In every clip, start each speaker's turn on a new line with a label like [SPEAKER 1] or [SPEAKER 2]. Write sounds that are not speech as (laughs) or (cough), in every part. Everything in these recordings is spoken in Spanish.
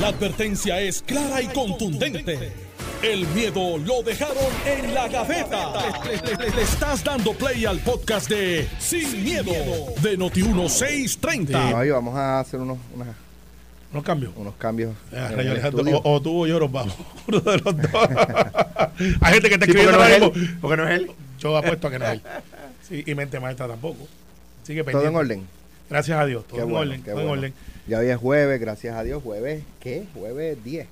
[SPEAKER 1] La advertencia es clara y contundente. El miedo lo dejaron en la gaveta. Le, le- le estás dando play al podcast de Sin, miedo, de Noti1630.
[SPEAKER 2] No, y vamos a hacer unos, unas-
[SPEAKER 3] No cambio.
[SPEAKER 2] unos cambios.
[SPEAKER 3] Ah,
[SPEAKER 2] en
[SPEAKER 3] rayo
[SPEAKER 2] el
[SPEAKER 3] Alejandro,
[SPEAKER 2] estudio.
[SPEAKER 3] o, o tú o yo nos vamos. (laughs) Uno de los dos. (laughs) Hay gente que te
[SPEAKER 4] Sí,
[SPEAKER 3] escribe
[SPEAKER 4] porque no
[SPEAKER 3] ahora
[SPEAKER 4] es
[SPEAKER 3] mismo.
[SPEAKER 4] él. Porque no es él.
[SPEAKER 3] Yo apuesto a que no es él. Sí, y mente maestra tampoco. Sigue
[SPEAKER 2] Todo en orden.
[SPEAKER 3] Gracias a Dios. Todo
[SPEAKER 2] Qué
[SPEAKER 3] en
[SPEAKER 2] bueno,
[SPEAKER 3] orden.
[SPEAKER 2] qué
[SPEAKER 3] Todo en
[SPEAKER 2] bueno.
[SPEAKER 3] orden.
[SPEAKER 2] Ya hoy es jueves, gracias a Dios. Jueves, ¿qué? Jueves 10.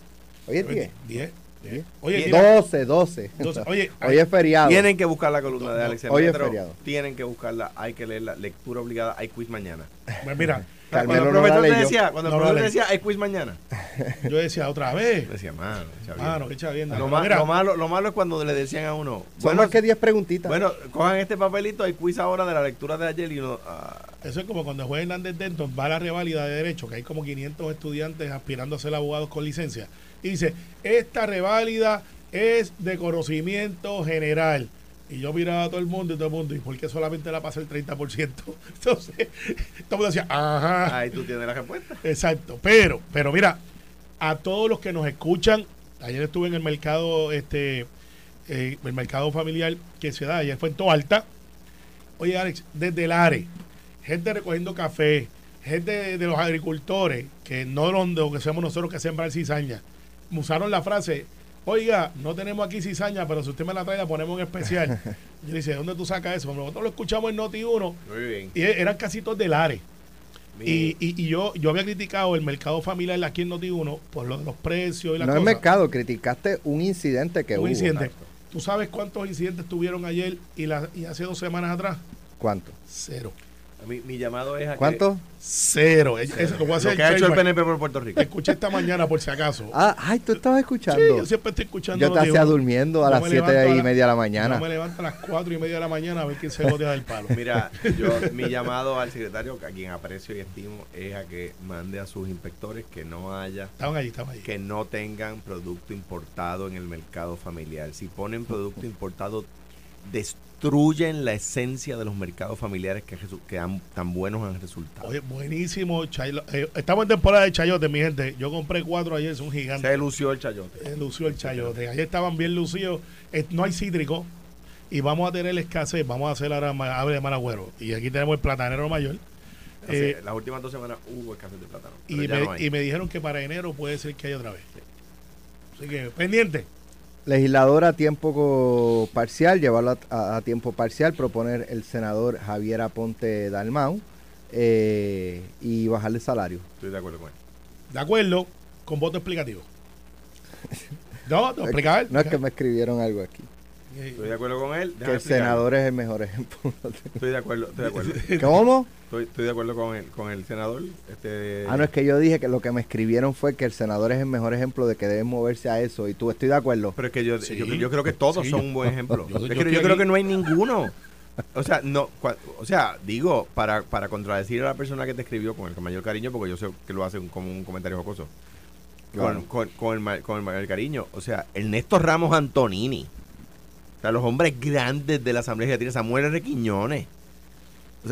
[SPEAKER 2] Hoy es 10.
[SPEAKER 3] 10.
[SPEAKER 2] Diez.
[SPEAKER 3] Oye, mira,
[SPEAKER 2] 12, 12.
[SPEAKER 3] 12. Oye,
[SPEAKER 2] hoy es feriado.
[SPEAKER 4] Tienen que buscar la columna de Alex
[SPEAKER 2] Hoy es feriado.
[SPEAKER 4] Tienen que buscarla. Hay que leerla. Lectura obligada. Hay quiz mañana.
[SPEAKER 3] pues mira, (laughs)
[SPEAKER 2] Carmelo
[SPEAKER 4] cuando el
[SPEAKER 2] no la
[SPEAKER 4] profesor te
[SPEAKER 2] leyó.
[SPEAKER 4] decía, cuando el
[SPEAKER 3] No
[SPEAKER 4] profesor te decía, hay quiz mañana.
[SPEAKER 3] yo decía otra vez.
[SPEAKER 4] Decía, mano.
[SPEAKER 3] Mano, qué chavienda.
[SPEAKER 4] Lo, ma- lo malo, lo malo es cuando le decían a uno, bueno,
[SPEAKER 2] más que 10 preguntitas.
[SPEAKER 4] bueno, cojan este papelito, hay quiz ahora de la lectura de ayer y uno, ah,
[SPEAKER 3] Eso es como cuando juega Hernández Denton, va a la reválida de Derecho, que hay como 500 estudiantes aspirando a ser abogados con licencia, y dice, esta reválida es de conocimiento general. Y yo miraba a todo el mundo y todo el mundo, ¿y por qué solamente la pasa el 30%? (laughs) Entonces, todo el mundo decía, ajá.
[SPEAKER 4] ahí tú tienes la respuesta.
[SPEAKER 3] Exacto, pero, pero mira, a todos los que nos escuchan, ayer estuve en el mercado, este, eh, el mercado familiar que se da, ayer fue en Toalta. Oye, Alex, desde el ARE, gente recogiendo café, gente de, de los agricultores, que no lo que somos nosotros que sembrar cizaña, usaron la frase, oiga, no tenemos aquí cizaña, pero si usted me la trae la ponemos en especial. (laughs) Yo le dice, ¿dónde tú sacas eso? Nosotros lo escuchamos en Noti 1
[SPEAKER 4] Muy bien.
[SPEAKER 3] y eran casi todos del ARE.
[SPEAKER 4] Mi-
[SPEAKER 3] Y, y, y yo, yo había criticado el mercado familiar aquí en Noti1 por lo de los precios y las
[SPEAKER 2] no es
[SPEAKER 3] cosas.
[SPEAKER 2] mercado, criticaste un incidente que
[SPEAKER 3] un
[SPEAKER 2] hubo.
[SPEAKER 3] incidente.
[SPEAKER 4] exacto.
[SPEAKER 3] ¿Tú sabes cuántos incidentes tuvieron ayer y, la, y hace dos semanas atrás?
[SPEAKER 2] ¿Cuánto?
[SPEAKER 3] Cero.
[SPEAKER 4] Mi, mi llamado es a que-
[SPEAKER 2] ¿Cuánto?
[SPEAKER 3] Cero. Es- es- lo voy a hacer
[SPEAKER 4] lo que ha hecho el. PNP por Puerto Rico.
[SPEAKER 3] Escuché esta mañana por si acaso.
[SPEAKER 2] Ah, ay, tú estabas
[SPEAKER 3] sí,
[SPEAKER 2] escuchando.
[SPEAKER 3] yo siempre estoy escuchando.
[SPEAKER 2] Yo te hacía
[SPEAKER 3] Noti1.
[SPEAKER 2] durmiendo a las
[SPEAKER 3] me
[SPEAKER 2] 7
[SPEAKER 3] levanto a
[SPEAKER 2] y media de la mañana.
[SPEAKER 3] Yo me levanto a las cuatro y media de la mañana a ver quién se gotea del palo.
[SPEAKER 4] Mira, yo (laughs) mi llamado al secretario, a quien aprecio y estimo, es a que mande a sus inspectores que no haya
[SPEAKER 3] Estaban allí, estaban allí.
[SPEAKER 4] que no tengan producto importado en el mercado familiar. Si ponen producto importado, destruyen la esencia de los mercados familiares que, que han, tan buenos han resultado.
[SPEAKER 3] Oye, buenísimo. chaylo- eh, estamos en temporada de chayote, mi gente. Yo compré cuatro ayer, son gigantes.
[SPEAKER 4] Se lució el chayote.
[SPEAKER 3] Eh, lució el chayote. Ayer estaban bien lucidos. Eh, no hay cítrico. Y vamos a tener escasez. Vamos a hacer ahora ave de Maragüero. Y aquí tenemos el platanero mayor. Eh,
[SPEAKER 4] las últimas dos semanas hubo escasez de plátano.
[SPEAKER 3] me,
[SPEAKER 4] no
[SPEAKER 3] y me dijeron que para enero puede ser que haya otra vez. Así que, pendiente.
[SPEAKER 2] Legislador a tiempo parcial, llevarlo a, a- a tiempo parcial, proponer el senador Javier Aponte Dalmau eh, y bajarle salario.
[SPEAKER 4] Estoy de acuerdo con él.
[SPEAKER 3] De acuerdo, con voto explicativo. (laughs) No, a explicar.
[SPEAKER 2] No es que me escribieron algo aquí.
[SPEAKER 4] Estoy de acuerdo con él.
[SPEAKER 2] Que el senador es el mejor ejemplo. (laughs)
[SPEAKER 4] Estoy de acuerdo, estoy de acuerdo. (laughs)
[SPEAKER 2] ¿Cómo?
[SPEAKER 4] Estoy, estoy de acuerdo con el, con el senador. Este,
[SPEAKER 2] Ah, no, es que yo dije que lo que me escribieron fue que el senador es el mejor ejemplo de que deben moverse a eso. Y tú estoy de acuerdo.
[SPEAKER 4] Pero es que yo,
[SPEAKER 3] Sí.
[SPEAKER 4] yo, yo creo que todos
[SPEAKER 3] Sí,
[SPEAKER 4] son un buen ejemplo. (laughs)
[SPEAKER 3] yo-
[SPEAKER 4] creo que no hay ninguno. O sea, no, cua- o sea, digo, para, para contradecir a la persona que te escribió con el mayor cariño, porque yo sé que lo hace un- como un comentario jocoso.
[SPEAKER 2] Claro.
[SPEAKER 4] Con, con, con el, con el mayor cariño. O sea, Ernesto Ramos Antonini. Los hombres grandes de la Asamblea Legislativa, Samuel R. Quiñones.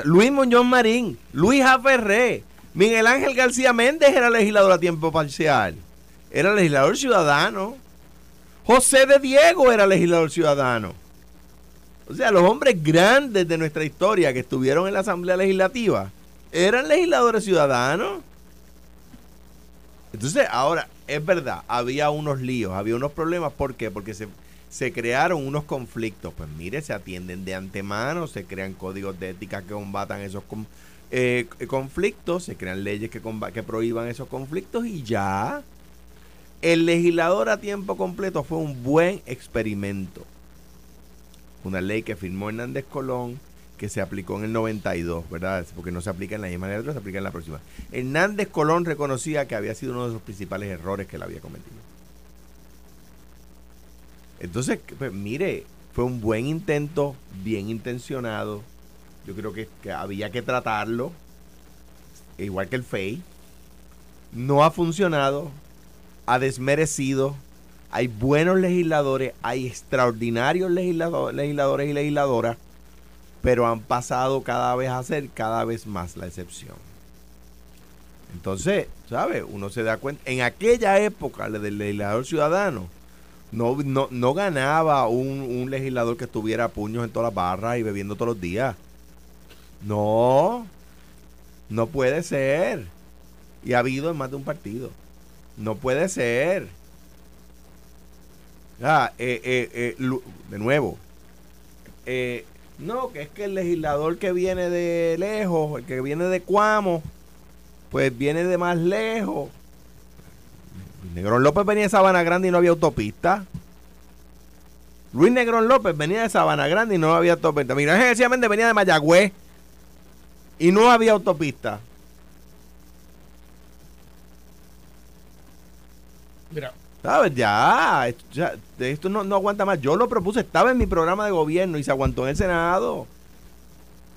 [SPEAKER 4] Luis Muñoz Marín, Luis Aferré, Miguel Ángel García Méndez era legislador a tiempo parcial. Era legislador ciudadano. José de Diego era legislador ciudadano. O sea, los hombres grandes de nuestra historia que estuvieron en la Asamblea Legislativa eran legisladores ciudadanos. Entonces, ahora, es verdad, había unos líos, había unos problemas. ¿Por qué? Porque se, se crearon unos conflictos. Pues mire, se atienden de antemano, se crean códigos de ética que combatan esos eh, conflictos, se crean leyes que, que prohíban esos conflictos y ya. El legislador a tiempo completo fue un buen experimento. Una ley que firmó Hernández Colón, que se aplicó en el 92, ¿verdad? Porque no se aplica en la misma letra, se aplica en la próxima. Hernández Colón reconocía que había sido uno de los principales errores que él había cometido. Entonces, pues, mire, fue un buen intento, bien intencionado. Yo creo que, había que tratarlo, igual que el FEI. No ha funcionado, ha desmerecido. Hay buenos legisladores, hay extraordinarios legislado- legisladores y legisladoras, pero han pasado cada vez a ser cada vez más la excepción. Entonces, ¿sabes? Uno se da cuenta. En aquella época, la del legislador ciudadano, no, no, no ganaba un, un legislador que estuviera a puños en todas las barras y bebiendo todos los días. No, no puede ser. Y ha habido en más de un partido. No puede ser. Ah, eh, eh, eh, de nuevo. Eh, no, que es que el legislador que viene de lejos, el que viene de Cuamo, pues viene de más lejos. Negrón López venía de Sabana Grande y no había autopista. Luis Negrón López venía de Sabana Grande y no había autopista. Miguel Ángel García Méndez venía de Mayagüez y no había autopista.
[SPEAKER 3] Mira,
[SPEAKER 4] ¿Sabes? Ya, esto, ya, esto no, no aguanta más. Yo lo propuse, estaba en mi programa de gobierno y se aguantó en el Senado.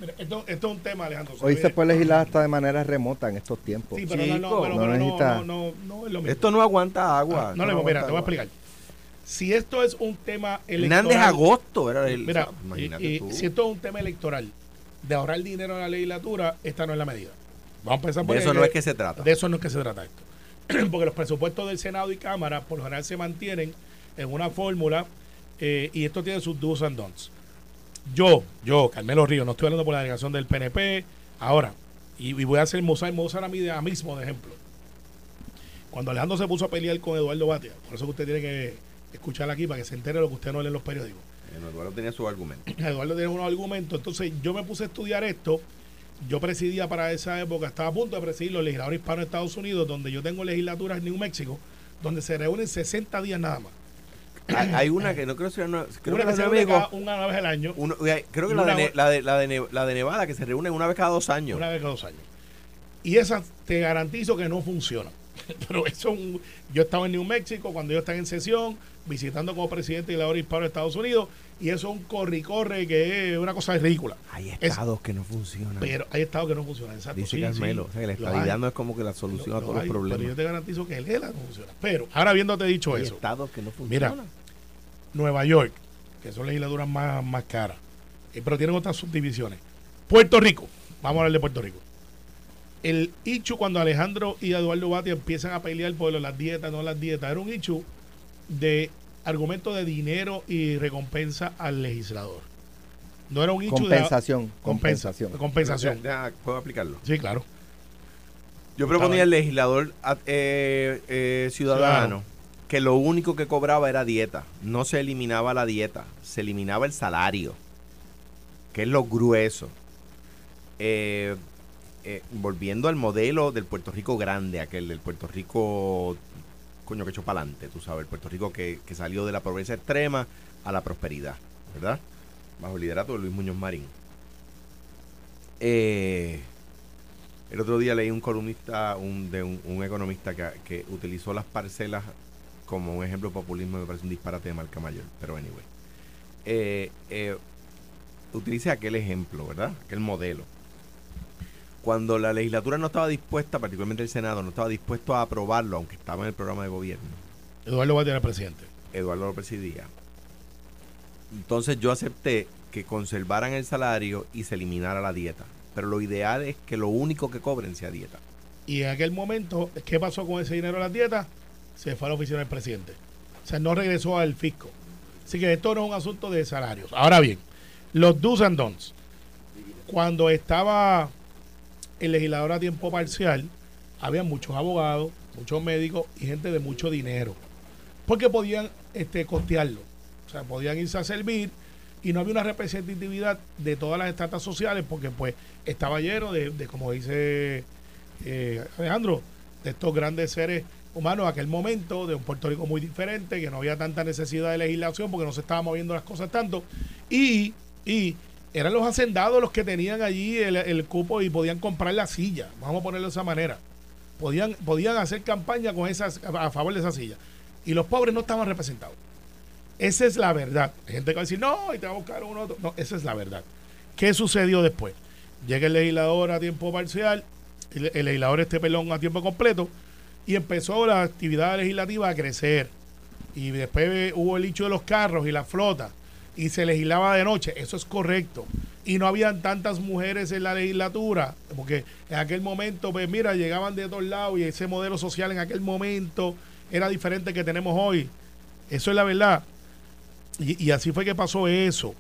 [SPEAKER 3] Mira, esto, esto es un tema, Alejandro.
[SPEAKER 2] Hoy
[SPEAKER 3] ve-
[SPEAKER 2] se puede legislar hasta de manera remota en estos tiempos.
[SPEAKER 3] Sí, pero no, no,
[SPEAKER 4] Chico,
[SPEAKER 3] pero-
[SPEAKER 2] no
[SPEAKER 3] pero no,
[SPEAKER 2] necesita-
[SPEAKER 3] no, no, no es lo mismo.
[SPEAKER 4] Esto no aguanta agua.
[SPEAKER 3] Ah, no, le mira, te voy a explicar. Si esto es un tema electoral.
[SPEAKER 4] Hernández Agosto era el.
[SPEAKER 3] Mira,
[SPEAKER 4] imagínate
[SPEAKER 3] y- y
[SPEAKER 4] tú.
[SPEAKER 3] si esto es un tema electoral de ahorrar dinero en la legislatura, esta no es la medida. Vamos a empezar por
[SPEAKER 4] de eso no es que se trata.
[SPEAKER 3] De eso no es que se trata esto. (clears throat) Porque los presupuestos del Senado y Cámara por lo general se mantienen en una fórmula eh, y esto tiene sus do's and don'ts. Yo, yo, Carmelo Río, no estoy hablando por la delegación del PNP, ahora, y, y voy a hacer Mozart, Mozart a mí de- mismo de ejemplo. Cuando Alejandro se puso a pelear con Eduardo Batia, por eso que usted tiene que escuchar aquí para que se entere lo que usted no lee en los periódicos.
[SPEAKER 4] Eduardo tenía su argumento. (clears throat)
[SPEAKER 3] Eduardo tiene unos argumentos. Entonces yo me puse a estudiar esto. Yo presidía para esa época, estaba a punto de presidir los legisladores hispanos de Estados Unidos, donde yo tengo legislaturas en New México, donde se reúnen 60 días nada más.
[SPEAKER 4] Hay, una que no creo que sea una. Creo
[SPEAKER 3] una
[SPEAKER 4] que
[SPEAKER 3] que se
[SPEAKER 4] la de
[SPEAKER 3] reúne
[SPEAKER 4] México,
[SPEAKER 3] cada- una vez al año,
[SPEAKER 4] uno- eh, creo que la de, la, de, la, de la de Nevada, que se reúne una vez cada dos años.
[SPEAKER 3] una vez cada dos años. Y esas te garantizo que no funcionan. (laughs) Pero eso, es un- yo estaba en New México cuando ellos están en sesión, visitando como presidente de legislador hispano de Estados Unidos, y eso es un corre y corre que es una cosa ridícula.
[SPEAKER 4] Hay
[SPEAKER 3] Es-
[SPEAKER 4] estados que no funcionan.
[SPEAKER 3] Pero hay estados que no funcionan. Exacto.
[SPEAKER 4] Dice
[SPEAKER 3] sí,
[SPEAKER 4] Carmelo.
[SPEAKER 3] sí,
[SPEAKER 4] o sea, que la
[SPEAKER 3] lo
[SPEAKER 4] estabilidad no es como que la solución
[SPEAKER 3] Lo-
[SPEAKER 4] a
[SPEAKER 3] lo
[SPEAKER 4] todos
[SPEAKER 3] hay,
[SPEAKER 4] los problemas.
[SPEAKER 3] Pero yo te garantizo que el ELA no funciona. Pero, ahora habiéndote dicho
[SPEAKER 4] Hay
[SPEAKER 3] eso,
[SPEAKER 4] estados que no
[SPEAKER 3] Mira,
[SPEAKER 4] funcionan.
[SPEAKER 3] Nueva York, que son legislaturas más, más caras, eh, pero tienen otras subdivisiones. Puerto Rico, vamos a hablar de Puerto Rico. El Ichu, cuando Alejandro y Eduardo Batia empiezan a pelear por las dietas, no las dietas, era un Ichu de argumento de dinero y recompensa al legislador. No era un Ichu
[SPEAKER 2] Compensación,
[SPEAKER 3] de compensación.
[SPEAKER 2] compensación.
[SPEAKER 3] compensación.
[SPEAKER 4] Ya, ya, ¿Puedo aplicarlo?
[SPEAKER 3] Sí, claro.
[SPEAKER 4] Yo proponía al legislador eh, eh, ciudadano
[SPEAKER 3] Ciudadano.
[SPEAKER 4] que lo único que cobraba era dieta. No se eliminaba la dieta, se eliminaba el salario, que es lo grueso. Eh, eh, volviendo al modelo del Puerto Rico grande, aquel del Puerto Rico, coño, que echó para adelante, tú sabes, el Puerto Rico que, salió de la pobreza extrema a la prosperidad, ¿verdad? Bajo el liderato de Luis Muñoz Marín. Eh, el otro día leí un columnista, un, de un, economista que, que utilizó las parcelas como un ejemplo de populismo, me parece un disparate de marca mayor, pero anyway. Eh, eh, utilice aquel ejemplo, ¿verdad? Aquel modelo. Cuando la legislatura no estaba dispuesta, particularmente el Senado, no estaba dispuesto a aprobarlo, aunque estaba en el programa de gobierno,
[SPEAKER 3] Eduardo Batia era presidente.
[SPEAKER 4] Eduardo lo presidía. Entonces yo acepté que conservaran el salario y se eliminara la dieta. Pero lo ideal es que lo único que cobren sea dieta.
[SPEAKER 3] Y en aquel momento, ¿qué pasó con ese dinero de las dietas? Se fue a la oficina del presidente. O sea, no regresó al fisco. Así que esto no es un asunto de salarios. Ahora bien, los do's and don'ts. Cuando estaba el legislador a tiempo parcial, había muchos abogados, muchos médicos y gente de mucho dinero. Porque podían este, costearlo. O sea, podían irse a servir y no había una representatividad de todas las estratas sociales porque pues estaba lleno de, de, como dice eh, Alejandro, de estos grandes seres humanos, aquel momento de un Puerto Rico muy diferente, que no había tanta necesidad de legislación porque no se estaban moviendo las cosas tanto. Y, y eran los hacendados los que tenían allí el, el cupo y podían comprar la silla, vamos a ponerlo de esa manera. Podían, podían hacer campaña con esas, a favor de esa silla. Y los pobres no estaban representados. Esa es la verdad. Hay gente que va a decir, no, y te va a buscar uno otro. No, esa es la verdad. ¿Qué sucedió después? Llega el legislador a tiempo parcial, el, el legislador este pelón a tiempo completo, y empezó la actividad legislativa a crecer. Y después hubo el hecho de los carros y la flota, y se legislaba de noche. Eso es correcto. y no habían tantas mujeres en la legislatura, porque en aquel momento, pues mira, llegaban de todos lados y ese modelo social en aquel momento era diferente que tenemos hoy. Eso es la verdad. Y, así fue que pasó eso.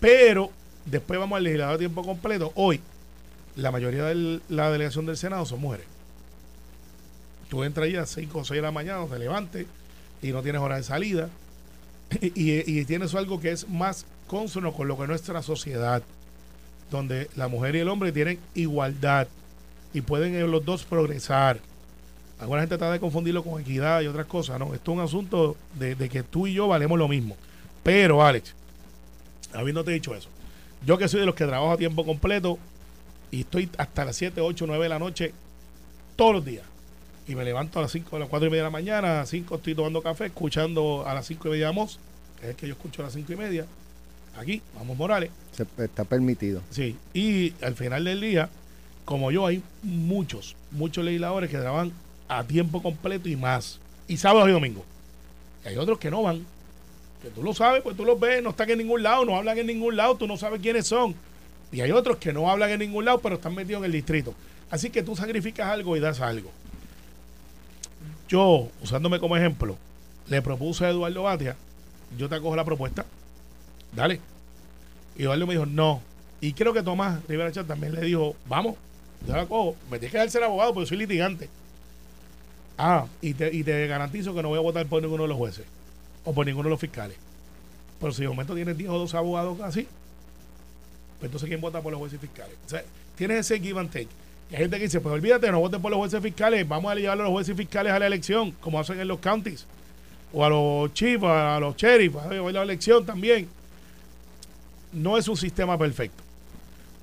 [SPEAKER 3] Pero después vamos al legislador a tiempo completo. Hoy, la mayoría de la delegación del Senado son mujeres. Tú entras ahí a 5 o 6 de la mañana, te levantes y no tienes hora de salida. (coughs) Y, tienes algo que es más consono con lo que es nuestra sociedad, donde la mujer y el hombre tienen igualdad y pueden los dos progresar. Alguna gente trata de confundirlo con equidad y otras cosas, ¿no? Esto es un asunto de, de que tú y yo valemos lo mismo. Pero, Alex, habiéndote dicho eso, yo que soy de los que trabajo a tiempo completo y estoy hasta las 7, 8, 9 de la noche todos los días. Y me levanto a las 5, a las 4 y media de la mañana, a las 5 estoy tomando café, escuchando a las 5 y media Amos, que es el que yo escucho a las 5 y media. Aquí, vamos Morales.
[SPEAKER 2] Se, está permitido.
[SPEAKER 3] Sí, y al final del día, como yo, hay muchos, muchos legisladores que trabajan a tiempo completo y más. Y sábados y domingos. Y hay otros que no van. Que tú lo sabes, pues tú los ves, no están en ningún lado, no hablan en ningún lado, tú no sabes quiénes son. Y hay otros que no hablan en ningún lado, pero están metidos en el distrito. Así que tú sacrificas algo y das algo. Yo, usándome como ejemplo, le propuse a Eduardo Batia, yo te acojo la propuesta, dale. Y Eduardo me dijo, no. Y creo que Tomás Rivera Chat también le dijo, vamos, yo la cojo, me tienes que dar ser abogado porque soy litigante. Ah, y te, y te garantizo que no voy a votar por ninguno de los jueces o por ninguno de los fiscales. Pero si de momento tienes 10 o 12 abogados así, pues entonces ¿quién vota por los jueces fiscales? O sea, tienes ese give and take. Hay gente que dice, pues olvídate, no voten por los jueces fiscales, vamos a llevar a los jueces fiscales a la elección, como hacen en los counties, o a los chiefs, a los sheriffs, a la elección también. No es un sistema perfecto.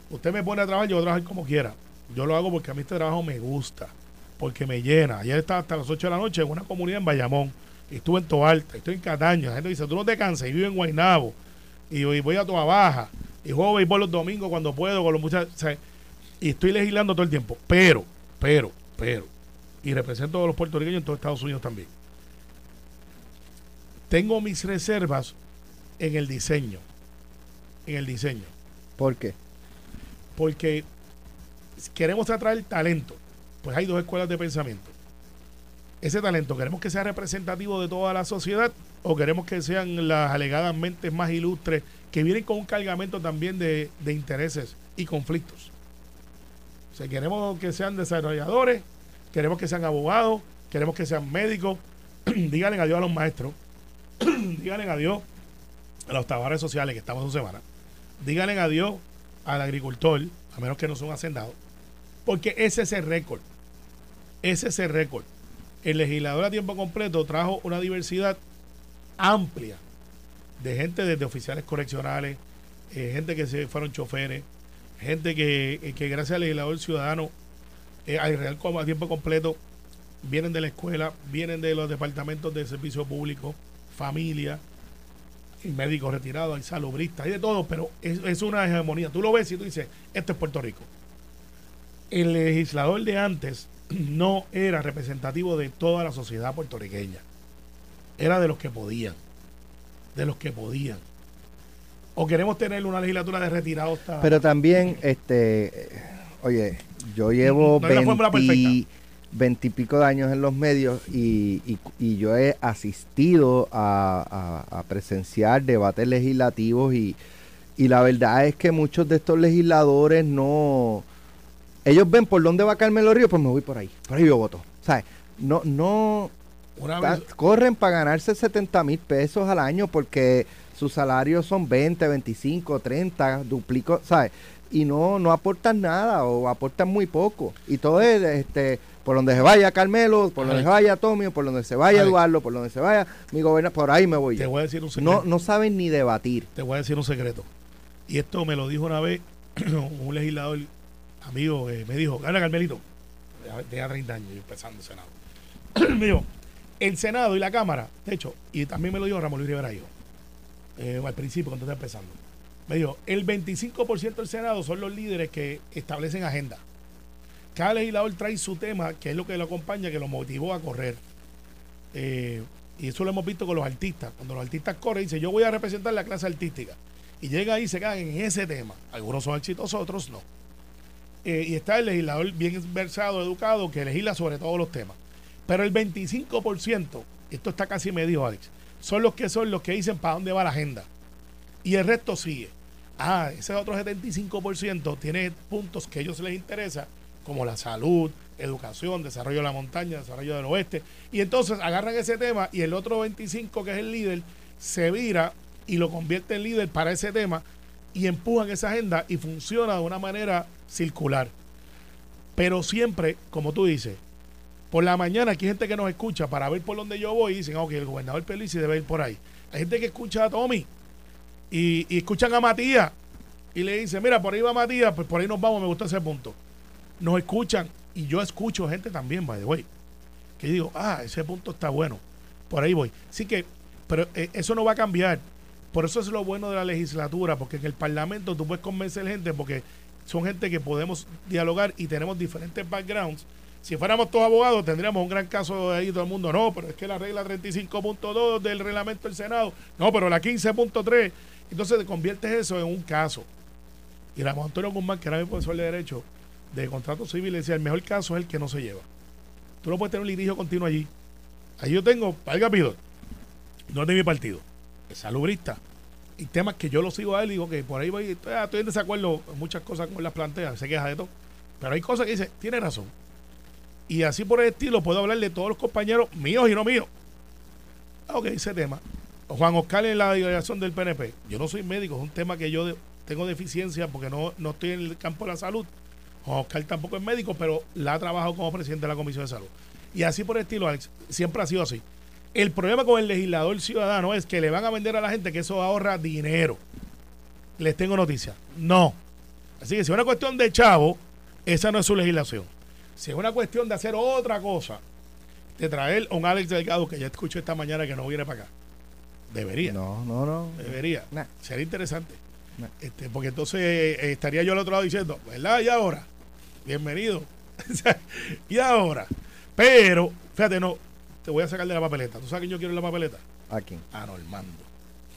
[SPEAKER 3] Usted me pone a trabajar, yo voy a trabajar como quiera. Yo lo hago porque a mí este trabajo me gusta, porque me llena. Ayer estaba hasta las 8 de la noche en una comunidad en Bayamón, estuve en Toalta, estoy en Cataño. La gente dice, tú no te cansas, y vivo en Guaynabo, y voy a Toa Baja, y juego béisbol los domingos cuando puedo con los muchachos. Y estoy legislando todo el tiempo. Pero, pero, pero, y represento a los puertorriqueños en todo Estados Unidos también. Tengo mis reservas en el diseño. En el diseño.
[SPEAKER 2] ¿Por qué?
[SPEAKER 3] Porque queremos atraer talento. Pues hay dos escuelas de pensamiento. Ese talento, ¿queremos que sea representativo de toda la sociedad o queremos que sean las alegadas mentes más ilustres que vienen con un cargamento también de, intereses y conflictos. Queremos que sean desarrolladores, queremos que sean abogados, queremos que sean médicos. (clears throat) díganle adiós a los maestros, (clears throat) díganle adiós a los trabajadores sociales que estamos en semana, díganle adiós al agricultor, a menos que no son hacendados, porque ese es el récord. Ese es el récord. El legislador a tiempo completo trajo una diversidad amplia de gente desde oficiales correccionales, eh, gente que se fueron choferes, gente que, eh, que gracias al legislador ciudadano, eh, al Real a tiempo completo, vienen de la escuela, vienen de los departamentos de servicio público, familia, médicos retirados, hay salubristas, hay de todo, pero es, es, una hegemonía. Tú lo ves y tú dices, esto es Puerto Rico. El legislador de antes (clears throat) no era representativo de toda la sociedad puertorriqueña, era de los que podían de los que podían. O queremos tener una legislatura de retirados.
[SPEAKER 2] Pero también, este, oye, yo llevo veintipico de años en los medios y, y, yo he asistido a, a, presenciar debates legislativos y, y la verdad es que muchos de estos legisladores no... Ellos ven por dónde va Carmelo Río, pues me voy por ahí. Por ahí yo voto. ¿Sabes? No, no, corren para ganarse 70 mil pesos al año porque sus salarios son 20, 25, 30, duplico, ¿sabes? Y no, no aportan nada o aportan muy poco. Y todo es este, por donde se vaya Carmelo, por donde se vaya Tomio, por donde se vaya Eduardo, por donde se vaya mi gobernador, por ahí me voy.
[SPEAKER 3] Te voy a decir un secreto.
[SPEAKER 2] No, no saben ni debatir.
[SPEAKER 3] Te voy a decir un secreto. Y esto me lo dijo una vez (clears throat) un legislador amigo que me dijo, gana Carmelito, tenía 30 años empezando el Senado. (clears throat) me dijo, el Senado y la Cámara, de hecho, y también me lo dijo Ramón Luis Rivera yo, eh, al principio cuando está empezando, me dijo, el 25% del Senado son los líderes que establecen agenda. Cada legislador trae su tema, que es lo que lo acompaña, que lo motivó a correr. Eh, y eso lo hemos visto con los artistas. Cuando los artistas corren, dice yo voy a representar la clase artística. y llega ahí y se quedan en ese tema. Algunos son exitosos, otros no. Eh, y está el legislador bien versado, educado, que legisla sobre todos los temas. Pero el 25%, esto está casi medio, Alex, son los que son los que dicen para dónde va la agenda. Y el resto sigue. Ah, ese otro 75% tiene puntos que a ellos les interesa, como la salud, educación, desarrollo de la montaña, desarrollo del oeste. Y entonces agarran ese tema y el otro 25, que es el líder, se vira y lo convierte en líder para ese tema y empujan esa agenda y funciona de una manera circular. Pero siempre, como tú dices, por la mañana aquí hay gente que nos escucha para ver por dónde yo voy y dicen, ok, el gobernador Pelici debe ir por ahí. Hay gente que escucha a Tommy y, escuchan a Matías y le dicen, mira, por ahí va Matías, pues por ahí nos vamos, me gusta ese punto. Nos escuchan y yo escucho gente también, by the way, que digo, ah, ese punto está bueno, por ahí voy. Así que, pero eh, eso no va a cambiar. Por eso es lo bueno de la legislatura, porque en el Parlamento tú puedes convencer gente, porque son gente que podemos dialogar y tenemos diferentes backgrounds. Si fuéramos todos abogados, tendríamos un gran caso ahí todo el mundo. No, pero es que la regla 35.2 del reglamento del Senado. No, pero la 15.3. Entonces te conviertes eso en un caso. Y Ramón Antonio Guzmán, que era mi profesor de Derecho de Contrato Civil, decía: el mejor caso es el que no se lleva. Tú no puedes tener un litigio continuo allí. Ahí yo tengo, al Pidor, no es de mi partido, es salubrista. Y temas que yo lo sigo a él y digo que por ahí voy, estoy, estoy en desacuerdo en muchas cosas con las planteas, se queja de todo. Pero hay cosas que dice, tiene razón. Y así por el estilo puedo hablar de todos los compañeros míos y no míos. Ah, ok, ese tema. Juan Oscar en la delegación del PNP. Yo no soy médico, es un tema que yo tengo deficiencia porque no, no estoy en el campo de la salud. Juan Oscar tampoco es médico, pero la ha trabajado como presidente de la Comisión de Salud. Y así por el estilo, Alex, siempre ha sido así. El problema con el legislador ciudadano es que le van a vender a la gente que eso ahorra dinero. Les tengo noticias. No. Así que si es una cuestión de chavo, esa no es su legislación. Si es una cuestión de hacer otra cosa, de traer a un Alex Delgado que ya escuché esta mañana que no viene para acá. Debería.
[SPEAKER 2] No, no, no.
[SPEAKER 3] Debería.
[SPEAKER 2] Nah.
[SPEAKER 3] Sería interesante.
[SPEAKER 2] Nah.
[SPEAKER 3] Este, porque entonces eh, estaría yo al otro lado diciendo, ¿verdad? ¿Y ahora? Bienvenido. (laughs) ¿Y ahora? Pero, fíjate, no, te voy a sacar de la papeleta. ¿Tú sabes quién yo quiero en la papeleta?
[SPEAKER 2] Aquí.
[SPEAKER 3] A Normando.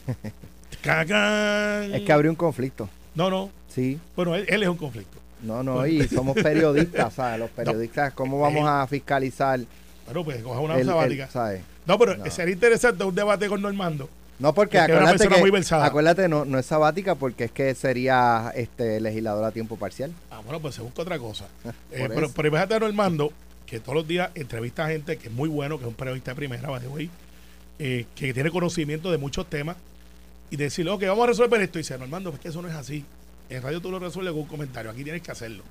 [SPEAKER 3] (laughs) Cacán.
[SPEAKER 2] Es que habría un conflicto.
[SPEAKER 3] No, no.
[SPEAKER 2] Sí.
[SPEAKER 3] Bueno, él, él es un conflicto.
[SPEAKER 2] No, no, y somos periodistas, ¿sabes? Los periodistas, ¿cómo vamos a fiscalizar
[SPEAKER 3] Pero pues coja una
[SPEAKER 2] el- el-
[SPEAKER 3] sabática.
[SPEAKER 2] ¿sabes?
[SPEAKER 3] no, pero
[SPEAKER 2] No.
[SPEAKER 3] sería interesante un debate con Normando.
[SPEAKER 2] No, porque
[SPEAKER 3] Es que es una
[SPEAKER 2] acuérdate que,
[SPEAKER 3] muy
[SPEAKER 2] acuérdate, no, no es sabática porque es que sería este legislador a tiempo parcial.
[SPEAKER 3] Ah, bueno, pues se busca otra cosa. (laughs) Eh, pero, pero imagínate a Normando, que todos los días entrevista a gente que es muy bueno, que es un periodista de primera, the way, eh, que tiene conocimiento de muchos temas, y decirle, ok, vamos a resolver esto. Y dice, Normando, es que eso no es así. En radio tú lo resuelves con un comentario, aquí tienes que hacerlo.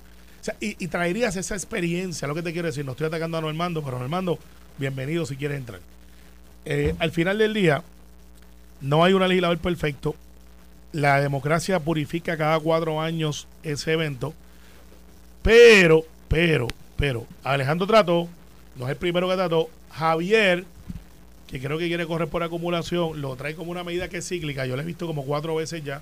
[SPEAKER 3] Y, traerías esa experiencia, lo que te quiero decir. No estoy atacando a Normando, pero Normando, bienvenido si quieres entrar. Eh, al final del día, no hay un legislador perfecto. La democracia purifica cada cuatro años ese evento. Pero, pero, pero, Alejandro trató, no es el primero que trató. Javier, que creo que quiere correr por acumulación, lo trae como una medida que es cíclica. Yo lo he visto como cuatro veces ya.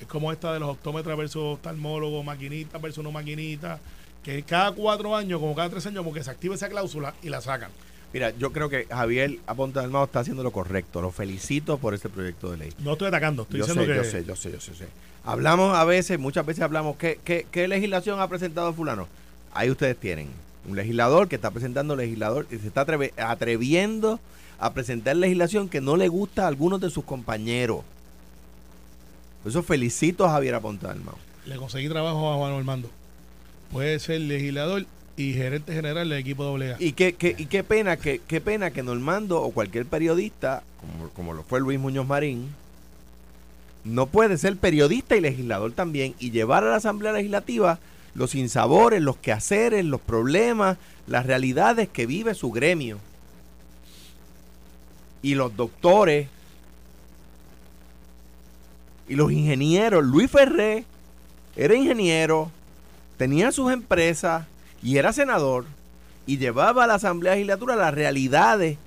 [SPEAKER 3] Es como esta de los optómetras versus oftalmólogos, maquinita versus no maquinita. Que cada cuatro años, como cada tres años, como que se activa esa cláusula y la sacan.
[SPEAKER 4] Mira, yo creo que Javier Aponte Almado está haciendo lo correcto. Lo felicito por este proyecto de ley.
[SPEAKER 3] No estoy atacando, estoy
[SPEAKER 4] Yo sé,
[SPEAKER 3] diciendo
[SPEAKER 4] yo
[SPEAKER 3] que.
[SPEAKER 4] sé, yo sé, yo sé, yo sé. Hablamos a veces, muchas veces hablamos, ¿qué, qué, qué legislación ha presentado fulano? Ahí ustedes tienen un legislador que está presentando legislador y se está atreviendo a presentar legislación que no le gusta a algunos de sus compañeros. Por eso felicito a Javier Aponte Almado.
[SPEAKER 3] Le conseguí trabajo a Juan Armando. Puede ser legislador y gerente general del equipo.
[SPEAKER 4] Y qué, qué- y qué pena que qué pena que Normando o cualquier periodista, como, como lo fue Luis Muñoz Marín, no puede ser periodista y legislador también y llevar a la Asamblea Legislativa los sinsabores, los quehaceres, los problemas, las realidades que vive su gremio. Y los doctores y los ingenieros. Luis Ferré era ingeniero, tenía sus empresas y era senador y llevaba a la Asamblea Legislatura las realidades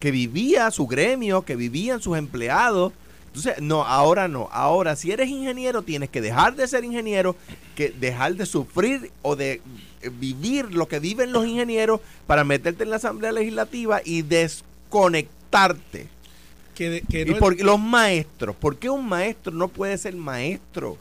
[SPEAKER 4] que vivía su gremio, que vivían sus empleados. Entonces, no, ahora no. Ahora, si eres ingeniero, tienes que dejar de ser ingeniero, que dejar de sufrir o de eh, vivir lo que viven los ingenieros para meterte en la Asamblea Legislativa y desconectarte
[SPEAKER 3] que, de- que
[SPEAKER 4] Y
[SPEAKER 3] es-
[SPEAKER 4] por, los maestros, ¿por qué un maestro no puede ser maestro?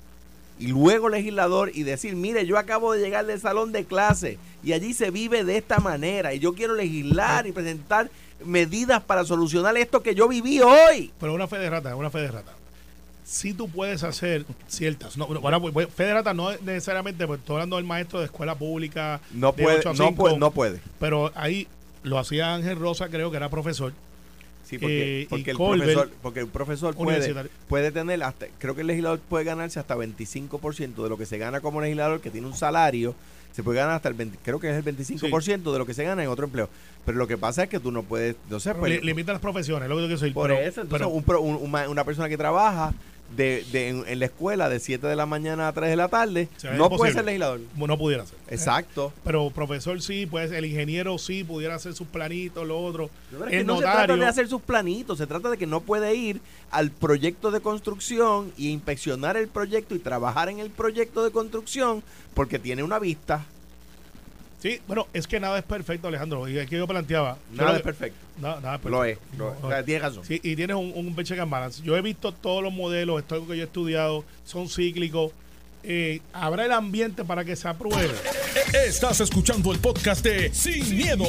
[SPEAKER 4] Y luego legislador y decir, mire, yo acabo de llegar del salón de clase y allí se vive de esta manera y yo quiero legislar y presentar medidas para solucionar esto que yo viví hoy.
[SPEAKER 3] pero una fe de rata, una fe de rata. Si tú puedes hacer ciertas, no, bueno, ahora, pues, fe de rata no es necesariamente, pues estoy hablando del maestro de escuela pública,
[SPEAKER 4] No
[SPEAKER 3] de
[SPEAKER 4] puede,
[SPEAKER 3] 8 a
[SPEAKER 4] no
[SPEAKER 3] 5,
[SPEAKER 4] puede, no puede.
[SPEAKER 3] pero ahí lo hacía Ángel Rosa, creo que era profesor,
[SPEAKER 4] Sí, porque,
[SPEAKER 3] Eh,
[SPEAKER 4] porque el profesor, porque el profesor puede, puede tener hasta, creo que el legislador puede ganarse hasta 25% de lo que se gana como legislador, que tiene un salario, se puede ganar hasta el 20, creo que es el 25% de lo que se gana en otro empleo. Pero lo que pasa es que tú no puedes, no sé, pues,
[SPEAKER 3] Li- limita las profesiones, lo que yo quiero decir.
[SPEAKER 4] por
[SPEAKER 3] pero-
[SPEAKER 4] eso, entonces
[SPEAKER 3] pero-
[SPEAKER 4] un un- una persona que trabaja de, de- en, en la escuela de 7 de la mañana a 3 de la tarde, no puede ser legislador.
[SPEAKER 3] no pudiera ser.
[SPEAKER 4] Exacto.
[SPEAKER 3] Pero profesor sí, pues el ingeniero sí pudiera hacer sus planitos, lo otro.
[SPEAKER 4] Pero es que
[SPEAKER 3] El
[SPEAKER 4] no se trata
[SPEAKER 3] notario.
[SPEAKER 4] de hacer sus planitos, se trata de que no puede ir al proyecto de construcción y inspeccionar el proyecto y trabajar en el proyecto de construcción porque tiene una vista.
[SPEAKER 3] Sí, bueno, es que nada es perfecto, Alejandro. Y es que yo planteaba.
[SPEAKER 4] Nada es perfecto.
[SPEAKER 3] Nada, nada es
[SPEAKER 4] Lo es. lo es.
[SPEAKER 3] No,
[SPEAKER 4] O sea, tienes razón.
[SPEAKER 3] Sí, y tienes un, un check and balance. Yo he visto todos los modelos, esto es algo que yo he estudiado, son cíclicos. Eh, ¿Habrá el ambiente para que se apruebe?
[SPEAKER 1] Estás escuchando el podcast de Sin, miedo,